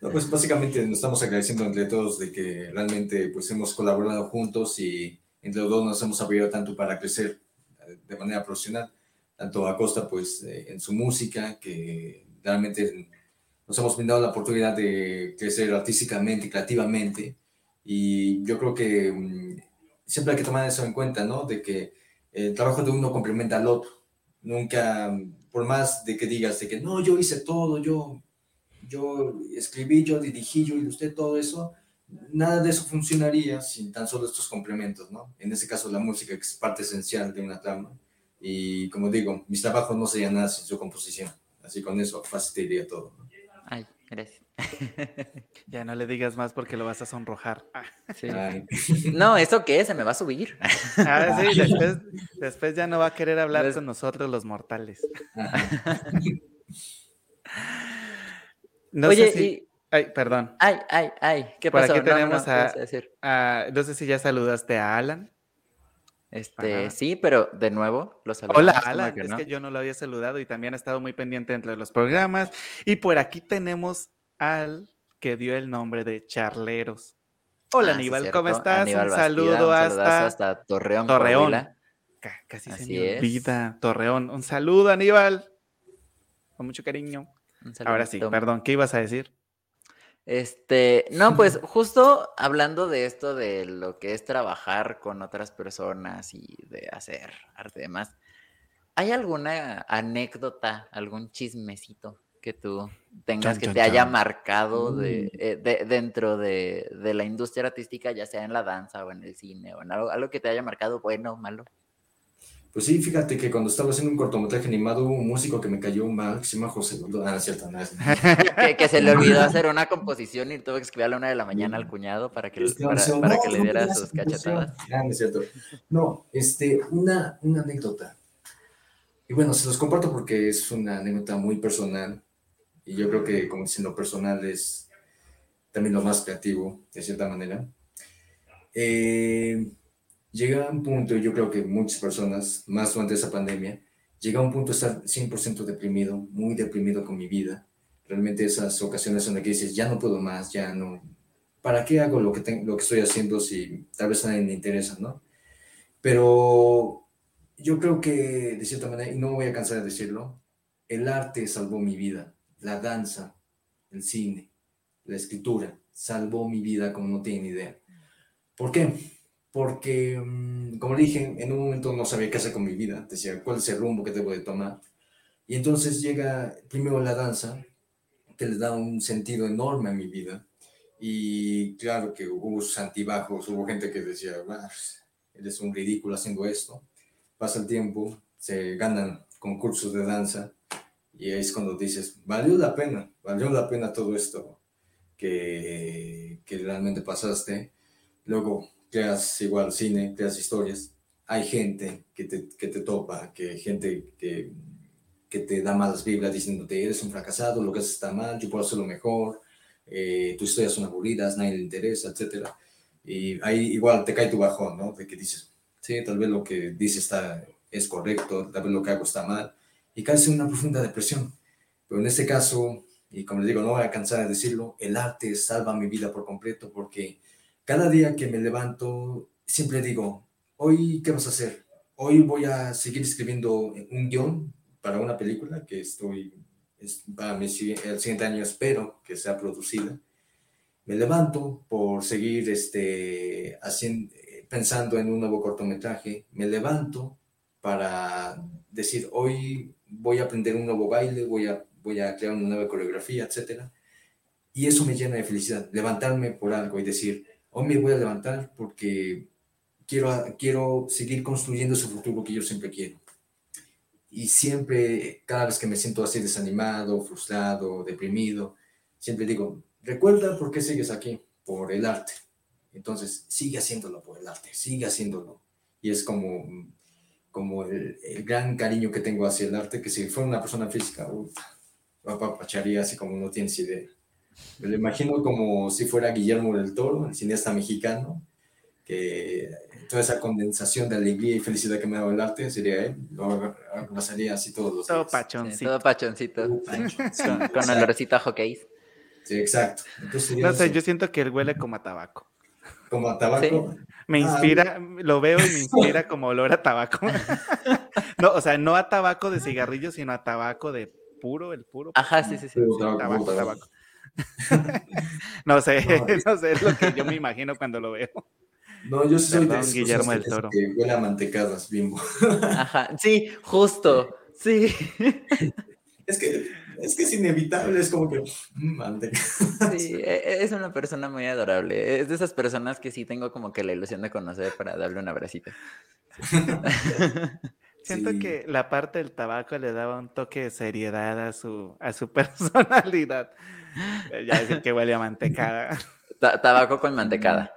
pues básicamente nos estamos agradeciendo entre todos de que realmente pues hemos colaborado juntos y entre los dos nos hemos apoyado tanto para crecer de manera profesional, tanto a Costa pues en su música, que realmente nos hemos brindado la oportunidad de crecer artísticamente, creativamente, y yo creo que mm, siempre hay que tomar eso en cuenta, ¿no? De que el trabajo de uno complementa al otro. Nunca, por más de que digas de que no, yo hice todo, yo, yo escribí, yo dirigí, yo ilustré todo eso, nada de eso funcionaría sin tan solo estos complementos, ¿no? En este caso la música, que es parte esencial de una trama. Y como digo, mis trabajos no serían nada sin su composición. Así con eso facilitaría todo. ¿no? Ay, gracias. [LAUGHS] Ya no le digas más porque lo vas a sonrojar. [LAUGHS] No, ¿eso qué? Se me va a subir. Ah, sí, [LAUGHS] después, ya no va a querer hablar con nosotros los mortales. No Oye, sé si... Ay, perdón. Ay, ay, ay. ¿Qué Por aquí tenemos a, No sé si ya saludaste a Alan. Este, sí, pero de nuevo los Hola, Alan. es que yo no lo había saludado y también ha estado muy pendiente entre los programas. Y por aquí tenemos al que dio el nombre de Charleros. Hola, ah, Aníbal, ¿cómo estás? un saludo hasta, Torreón. Torreón. Casi se me olvida. Torreón. Un saludo, Aníbal. Con mucho cariño. Ahora sí, perdón, ¿qué ibas a decir? Este, no, pues [LAUGHS] justo hablando de esto de lo que es trabajar con otras personas y de hacer arte y demás, ¿hay alguna anécdota, algún chismecito que tú tengas que te haya marcado de, eh, dentro de, la industria artística, ya sea en la danza o en el cine o en algo, algo que te haya marcado bueno o malo? Pues sí, fíjate que cuando estaba haciendo un cortometraje animado hubo un músico que me cayó mal, que se llama José Ah, cierto, no es. [LAUGHS] que, se le olvidó [LAUGHS] hacer una composición y tuvo que escribir a la una de la mañana al cuñado para que, para, que le diera sus cachetadas. Ah, no es cierto. No, este, una, una anécdota. Y bueno, se los comparto porque es una anécdota muy personal y yo creo que, como dicen, lo personal es también lo más creativo, de cierta manera. Eh, llega un punto, yo creo que muchas personas, más durante esa pandemia, llega a un punto de estar 100% deprimido, muy deprimido con mi vida. Realmente esas ocasiones en las que dices, ya no puedo más, ya no, ¿para qué hago lo que, tengo, lo que estoy haciendo si tal vez a nadie me interesa, no? Pero yo creo que, de cierta manera, y no voy a cansar de decirlo, el arte salvó mi vida, la danza, el cine, la escritura, salvó mi vida como no tienen idea. ¿Por qué? Porque, mm, como dije, en un momento no sabía qué hacer con mi vida, decía, ¿cuál es el rumbo que debo de tomar? Y entonces llega primero la danza, que le da un sentido enorme a mi vida. Y claro que hubo sus antibajos, hubo gente que decía, pues, eres un ridículo haciendo esto. Pasa el tiempo, se ganan concursos de danza y es cuando dices, valió la pena, valió la pena todo esto que, que realmente pasaste. Luego creas igual cine, creas historias. Hay gente que te, que te topa, que gente que que te da malas vibras diciéndote eres un fracasado, lo que haces está mal, yo puedo hacerlo mejor, eh, tus historias son aburridas, nadie le interesa, etc. Y ahí igual te cae tu bajón, ¿no? De que dices, sí, tal vez lo que dices está, es correcto, tal vez lo que hago está mal, y caes en una profunda depresión. Pero en este caso, y como les digo, no voy a cansar de decirlo, el arte salva mi vida por completo porque cada día que me levanto, siempre digo, hoy, ¿qué vas a hacer? Hoy voy a seguir escribiendo un guion para una película que estoy, para mi, el siguiente año espero que sea producida. Me levanto por seguir este, haciendo, pensando en un nuevo cortometraje. Me levanto para decir, hoy voy a aprender un nuevo baile, voy a, voy a crear una nueva coreografía, etc. Y eso me llena de felicidad, levantarme por algo y decir, hoy me voy a levantar porque quiero, quiero seguir construyendo ese futuro que yo siempre quiero y siempre, cada vez que me siento así desanimado, frustrado, deprimido, siempre digo, recuerda por qué sigues aquí, por el arte. Entonces, sigue haciéndolo por el arte, sigue haciéndolo. Y es como, como el, gran cariño que tengo hacia el arte, que si fuera una persona física, papacharía así como no tienes idea. Me lo imagino como si fuera Guillermo del Toro, el cineasta mexicano, que toda esa condensación de alegría y felicidad que me da el arte sería él, lo abrazaría así todos los todo Pachoncito. todo pachoncito. Con, con olorcito a hockey. Sí, exacto. no sé, yo siento que él huele como a tabaco. ¿Como a tabaco? Me ah, inspira, lo veo y me inspira [LAUGHS] como olor a tabaco. [LAUGHS] no, o sea, no a tabaco de cigarrillo, sino a tabaco de puro, el puro. Ajá, sí, sí, sí. tabaco, tabaco. [LAUGHS] no sé, no sé, es lo que yo me imagino cuando lo veo. No, yo soy de Guillermo del Toro. Que huele a mantecadas, bimbo. Ajá, sí, justo, sí. Es que, es que es inevitable, es como que mm. Sí, e, e, es una persona muy adorable. Es de esas personas que sí tengo como que la ilusión de conocer para darle un abracito. [LAUGHS] Siento que la parte del tabaco le daba un toque de seriedad a su, a su [LAUGHS] personalidad. Ya decir que huele a mantecada. tabaco con mantecada.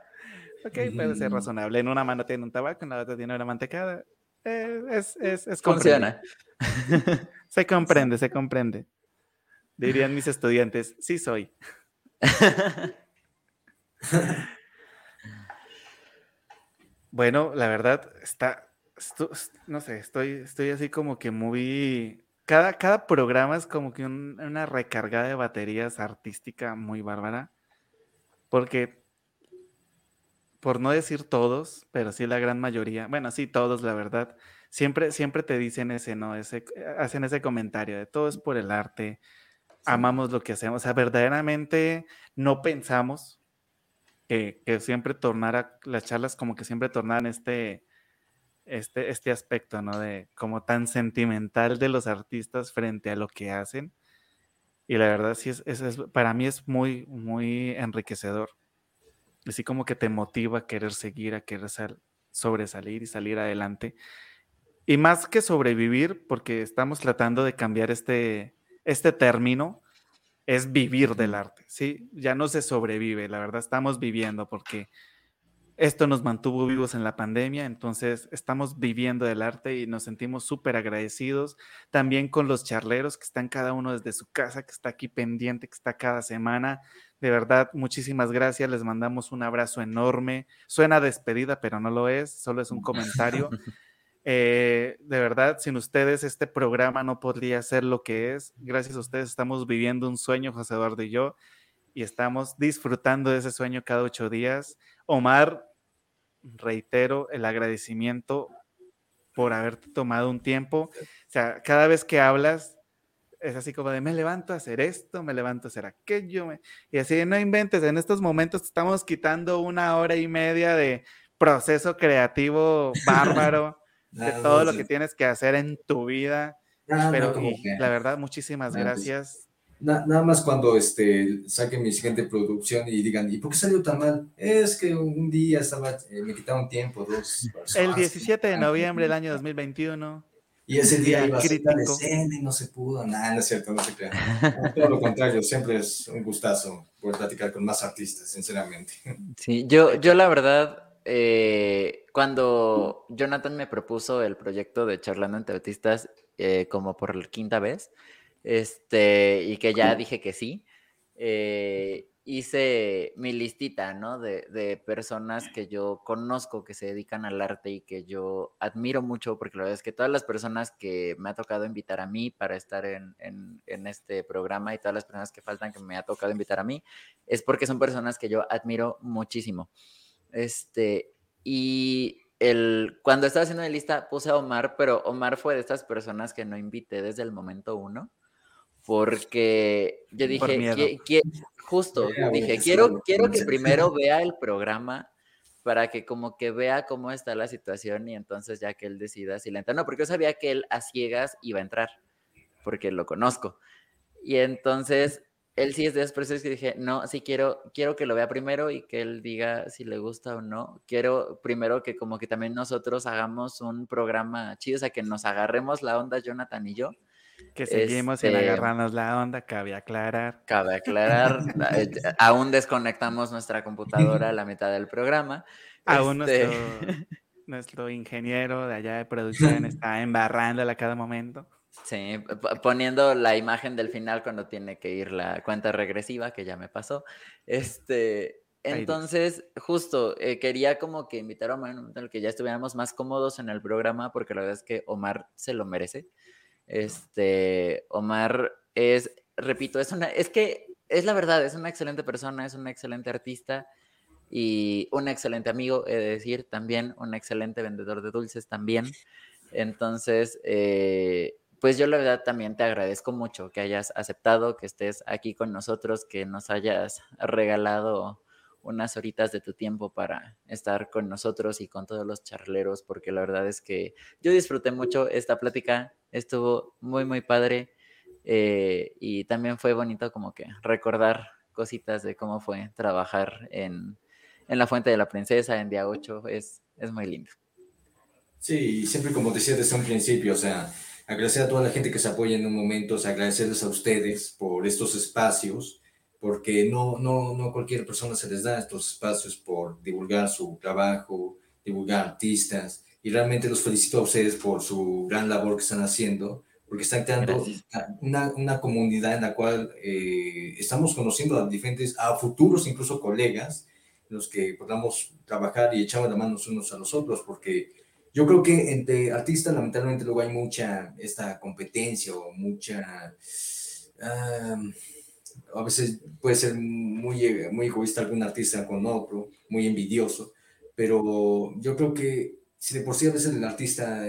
Ok, puede ser razonable. En una mano tiene un tabaco, en la otra tiene una mantecada. Eh, es, es, es Funciona. [LAUGHS] se comprende, se comprende. Dirían mis estudiantes, sí soy. [LAUGHS] bueno, la verdad, está, no sé, estoy, estoy así como que muy... Cada, cada programa es como que una recargada de baterías artística muy bárbara. Porque por no decir todos, pero sí la gran mayoría, bueno, sí todos, la verdad, siempre, siempre te dicen ese, ¿no? Ese, hacen ese comentario de todo es por el arte, amamos lo que hacemos, o sea, verdaderamente no pensamos que, que siempre tornara, las charlas como que siempre tornaran este, este, este aspecto, ¿no? De como tan sentimental de los artistas frente a lo que hacen. Y la verdad sí es, es para mí es muy, muy enriquecedor así como que te motiva a querer seguir, a querer sobresalir y salir adelante. Y más que sobrevivir, porque estamos tratando de cambiar este, este término, es vivir del arte, ¿sí? Ya no se sobrevive, la verdad, estamos viviendo porque esto nos mantuvo vivos en la pandemia, entonces estamos viviendo del arte y nos sentimos súper agradecidos también con los charleros que están cada uno desde su casa, que está aquí pendiente, que está cada semana de verdad, muchísimas gracias. Les mandamos un abrazo enorme. Suena despedida, pero no lo es, solo es un [LAUGHS] comentario. Eh, de verdad, sin ustedes este programa no podría ser lo que es. Gracias a ustedes estamos viviendo un sueño, José Eduardo y yo, y estamos disfrutando de ese sueño cada ocho días. Omar, reitero el agradecimiento por haberte tomado un tiempo. O sea, cada vez que hablas, es así como de me levanto a hacer esto, me levanto a hacer aquello. Y así, no inventes, en estos momentos estamos quitando una hora y media de proceso creativo [LAUGHS] bárbaro, de todo lo que tienes que hacer en tu vida. Pero la verdad, muchísimas pues gracias nada más cuando este, saque mi siguiente producción y digan, ¿y por qué salió tan mal? Es que un día estaba, eh, me quitaron tiempo, dos. El 17 de noviembre del año [LAUGHS] 2021. Y ese día iba a ser la escena y no se pudo. Nada, no es cierto, no se crean. todo lo contrario, siempre es un gustazo poder platicar con más artistas, sinceramente. Sí, yo, yo la verdad, eh, cuando Jonathan me propuso el proyecto de Charlando entre Artistas, eh, como por la quinta vez, este, y que ya dije que sí, eh, hice mi listita, ¿no? De, de, personas que yo conozco que se dedican al arte y que yo admiro mucho, porque la verdad es que todas las personas que me ha tocado invitar a mí para estar en, en, en este programa y todas las personas que faltan que me ha tocado invitar a mí, es porque son personas que yo admiro muchísimo. Este, y el, cuando estaba haciendo la lista puse a Omar, pero Omar fue de estas personas que no invité desde el momento uno porque yo dije, justo, dije, quiero, quiero que primero [LAUGHS] vea el programa para que como que vea cómo está la situación y entonces ya que él decida si le entra. No, porque yo sabía que él a ciegas iba a entrar, porque lo conozco. Y entonces él sí es de esas personas que dije, no, sí quiero, quiero que lo vea primero y que él diga si le gusta o no. Quiero primero que como que también nosotros hagamos un programa chido, o sea, que nos agarremos la onda Jonathan y yo que seguimos en este agarrarnos la onda, cabe aclarar. Cabe aclarar, [LAUGHS] eh, aún desconectamos nuestra computadora a la mitad del programa. Aún este [LAUGHS] nuestro, ingeniero de allá de producción [LAUGHS] está embarrándola a cada momento. Sí, poniendo la imagen del final cuando tiene que ir la cuenta regresiva, que ya me pasó. Este, entonces, justo, eh, quería como que invitar a Omar en un momento en el que ya estuviéramos más cómodos en el programa, porque la verdad es que Omar se lo merece. Este, Omar es, repito, es una, es que es la verdad, es una excelente persona, es un excelente artista y un excelente amigo, he de decir, también un excelente vendedor de dulces también. Entonces, eh, pues yo la verdad también te agradezco mucho que hayas aceptado, que estés aquí con nosotros, que nos hayas regalado unas horitas de tu tiempo para estar con nosotros y con todos los charleros, porque la verdad es que yo disfruté mucho esta plática, estuvo muy, muy padre eh, y también fue bonito como que recordar cositas de cómo fue trabajar en, en La Fuente de la Princesa en día 8, es, es muy lindo. Sí, siempre como decía desde un principio, o sea, agradecer a toda la gente que se apoya en un momento, agradecerles a ustedes por estos espacios porque no, no, no cualquier persona se les da estos espacios por divulgar su trabajo, divulgar artistas, y realmente los felicito a ustedes por su gran labor que están haciendo, porque están creando una, una, comunidad en la cual eh, estamos conociendo a diferentes, a futuros incluso colegas, en los que podamos trabajar y echar la mano unos a los otros, porque yo creo que entre artistas lamentablemente luego hay mucha esta competencia o mucha a veces puede ser muy, muy egoísta algún artista con otro, muy envidioso, pero yo creo que si de por sí a veces el artista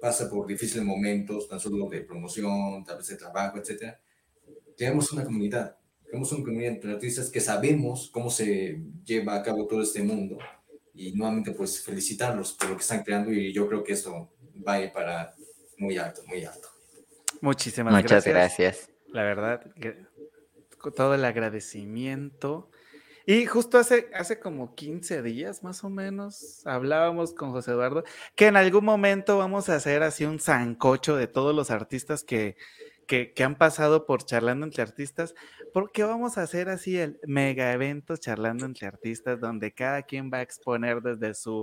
pasa por difíciles momentos, tan solo de promoción, tal vez de trabajo, etc., tenemos una comunidad, tenemos una comunidad de artistas que sabemos cómo se lleva a cabo todo este mundo y nuevamente pues felicitarlos por lo que están creando y yo creo que esto va a ir para muy alto, muy alto. Muchísimas Muchas gracias. La verdad, todo el agradecimiento. Y justo hace, hace como 15 días más o menos hablábamos con José Eduardo que en algún momento vamos a hacer así un zancocho de todos los artistas que, que, han pasado por charlando entre artistas, porque vamos a hacer así el mega evento charlando entre artistas donde cada quien va a exponer desde su...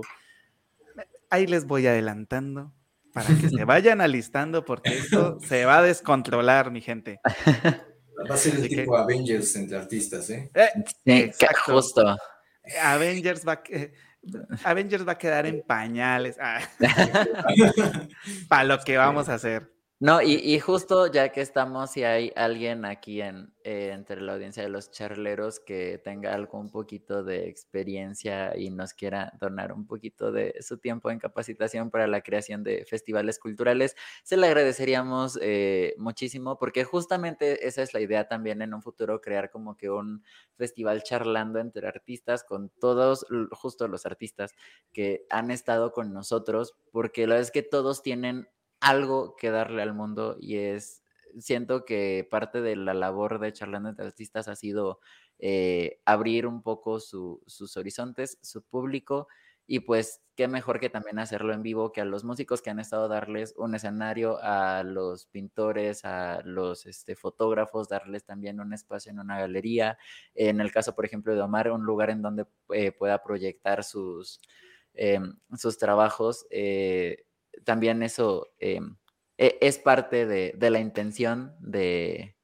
Ahí les voy adelantando para que se [LAUGHS] vayan alistando porque esto [LAUGHS] se va a descontrolar, mi gente. Va a ser el tipo Avengers entre artistas, ¿eh? eh exacto. Justo. Avengers va, Avengers va a quedar en pañales. Ah. [LAUGHS] Para lo que vamos a hacer. No, y, justo ya que estamos, si hay alguien aquí en, eh, entre la audiencia de los charleros que tenga algo un poquito de experiencia y nos quiera donar un poquito de su tiempo en capacitación para la creación de festivales culturales, se le agradeceríamos eh, muchísimo porque justamente esa es la idea también en un futuro, crear como que un festival charlando entre artistas con todos, justo los artistas que han estado con nosotros, porque la verdad es que todos tienen algo que darle al mundo y es, siento que parte de la labor de Charlando entre Artistas ha sido eh, abrir un poco sus horizontes, su público y pues qué mejor que también hacerlo en vivo que a los músicos que han estado darles un escenario, a los pintores, a los este, fotógrafos, darles también un espacio en una galería. En el caso, por ejemplo, de Omar, un lugar en donde eh, pueda proyectar sus, em, sus trabajos. Eh, también eso em, e, es parte de, la intención de,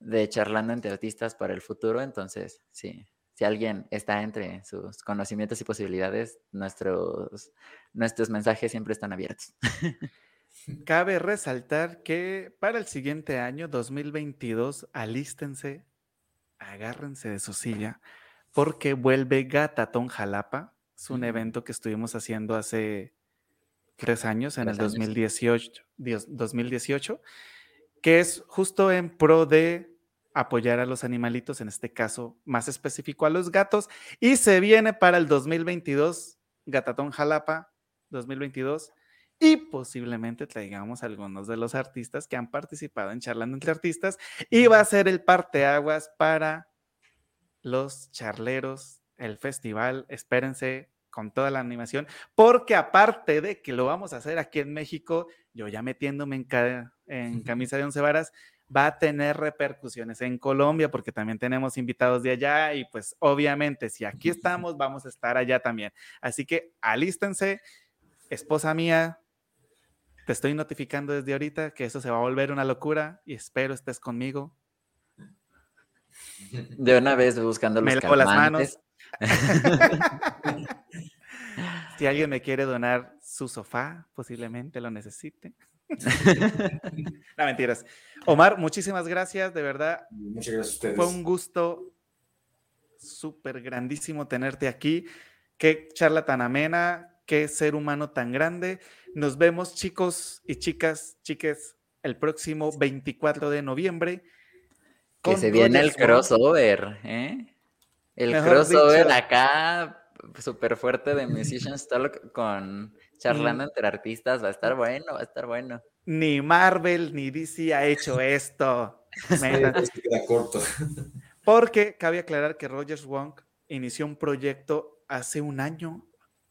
de charlando entre artistas para el futuro. Entonces, sí, si alguien está entre sus conocimientos y posibilidades, nuestros, nuestros mensajes siempre están abiertos. [LAUGHS] Cabe resaltar que para el siguiente año, 2022, alístense, agárrense de su silla, porque vuelve Gatatón Jalapa. Es un evento que estuvimos haciendo hace tres años, en el 2018, 2018, que es justo en pro de apoyar a los animalitos, en este caso más específico a los gatos, y se viene para el 2022, Gatatón Jalapa 2022, y posiblemente traigamos algunos de los artistas que han participado en Charlando entre Artistas, y va a ser el parteaguas para los charleros, el festival, espérense, con toda la animación, porque aparte de que lo vamos a hacer aquí en México, yo ya metiéndome en, en camisa de once varas, va a tener repercusiones en Colombia, porque también tenemos invitados de allá y pues obviamente si aquí estamos, vamos a estar allá también. Así que alístense, esposa mía, te estoy notificando desde ahorita que eso se va a volver una locura y espero estés conmigo. De una vez buscando los Me las manos. [LAUGHS] si alguien me quiere donar su sofá, posiblemente lo necesite. [LAUGHS] no, mentiras. Omar, muchísimas gracias, de verdad. Muchas gracias a ustedes. Fue un gusto súper grandísimo tenerte aquí. Qué charla tan amena, qué ser humano tan grande. Nos vemos, chicos y chicas, chiques, el próximo 24 de noviembre. Que se viene el crossover, ¿eh? El crossover acá súper fuerte de Musicians Talk con charlando entre artistas va a estar bueno, va a estar bueno. Ni Marvel ni DC ha hecho esto. [LAUGHS] queda corto. Porque cabe aclarar que Rogers Wong inició un proyecto hace un año,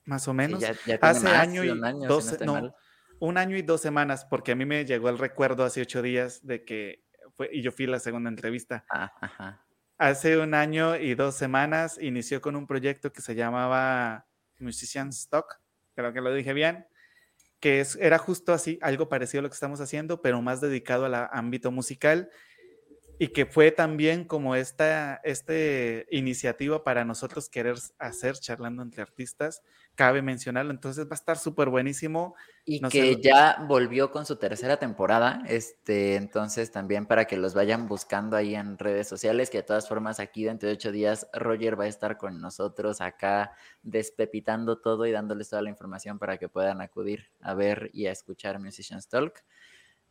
más o menos. hace año y un año, no, un año y dos semanas, porque a mí me llegó el recuerdo hace ocho días de que fue, y yo fui la segunda entrevista. Ah, ajá. Hace un año y dos semanas inició con un proyecto que se llamaba Musician Stock, creo que lo dije bien, que es, era justo así, algo parecido a lo que estamos haciendo, pero más dedicado al ámbito musical y que fue también como esta, este iniciativa para nosotros querer hacer charlando entre artistas, cabe mencionarlo, entonces va a estar súper buenísimo. Y que ya volvió con su tercera temporada, este, entonces también para que los vayan buscando ahí en redes sociales, que de todas formas aquí dentro de ocho días Roger va a estar con nosotros acá despepitando todo y dándoles toda la información para que puedan acudir a ver y a escuchar Musicians Talk.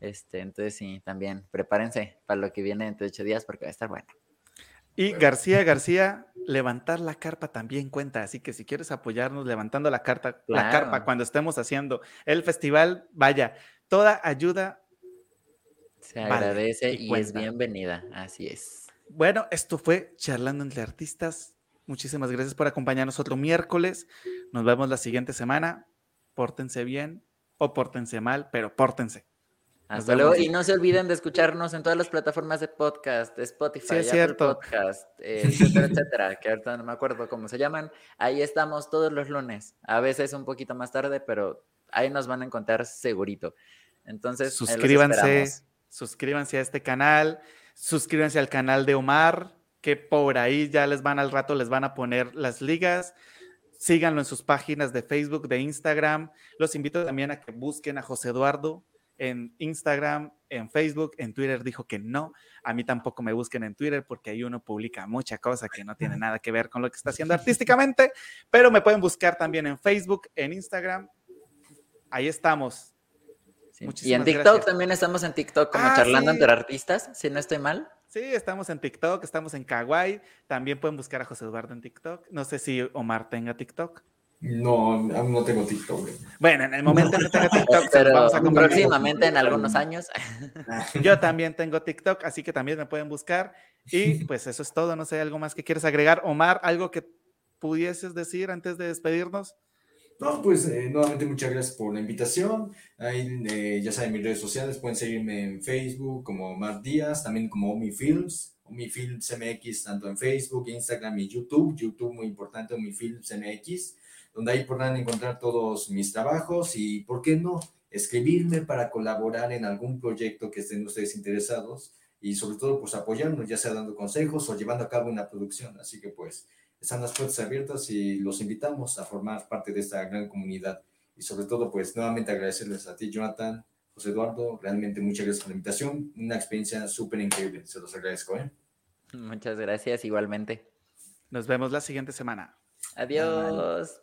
Este, entonces sí, también prepárense para lo que viene dentro de ocho días porque va a estar bueno. Y García García, levantar la carpa también cuenta, así que si quieres apoyarnos levantando la, carta, la carpa cuando estemos haciendo el festival, vaya, toda ayuda se agradece y, es bienvenida, así es. Bueno, esto fue Charlando entre Artistas. Muchísimas gracias por acompañarnos otro miércoles. Nos vemos la siguiente semana. Pórtense bien o pórtense mal, pero pórtense. Hasta luego. Y no se olviden de escucharnos en todas las plataformas de podcast, Spotify, Apple Podcast, eh, etcétera, etcétera, que ahorita no me acuerdo cómo se llaman. Ahí estamos todos los lunes. A veces un poquito más tarde, pero ahí nos van a encontrar segurito. Entonces, suscríbanse, suscríbanse a este canal, suscríbanse al canal de Omar, que por ahí ya les van al rato, les van a poner las ligas. Síganlo en sus páginas de Facebook, de Instagram. Los invito también a que busquen a José Eduardo en Instagram, en Facebook, en Twitter dijo que no. A mí tampoco me busquen en Twitter porque ahí uno publica mucha cosa que no tiene nada que ver con lo que está haciendo artísticamente, pero me pueden buscar también en Facebook, en Instagram. Ahí estamos. Y en TikTok también estamos en TikTok como ah, charlando entre artistas, si no estoy mal. Sí, estamos en TikTok, estamos en Kawaii. También pueden buscar a José Eduardo en TikTok. No sé si Omar tenga TikTok. No, aún no tengo TikTok. Bueno, en el momento en que tenga [LAUGHS] TikTok, pero vamos a próximamente en algunos años. [LAUGHS] Yo también tengo TikTok, así que también me pueden buscar. Y pues eso es todo. No sé, algo más que quieres agregar, Omar, algo que pudieses decir antes de despedirnos. No, pues eh, nuevamente muchas gracias por la invitación. Ahí, eh, ya saben, mis redes sociales pueden seguirme en Facebook como Omar Díaz, también como Omi Films, Omi Films MX, tanto en Facebook, Instagram y YouTube. YouTube muy importante, Omi Films MX donde ahí podrán encontrar todos mis trabajos y, ¿por qué no?, escribirme para colaborar en algún proyecto que estén ustedes interesados y sobre todo, pues apoyarnos, ya sea dando consejos o llevando a cabo una producción. Así que, pues, están las puertas abiertas y los invitamos a formar parte de esta gran comunidad. Y sobre todo, pues, nuevamente agradecerles a ti, Jonathan, José Eduardo, realmente muchas gracias por la invitación, una experiencia súper increíble, se los agradezco. ¿eh? Muchas gracias, igualmente. Nos vemos la siguiente semana. Adiós.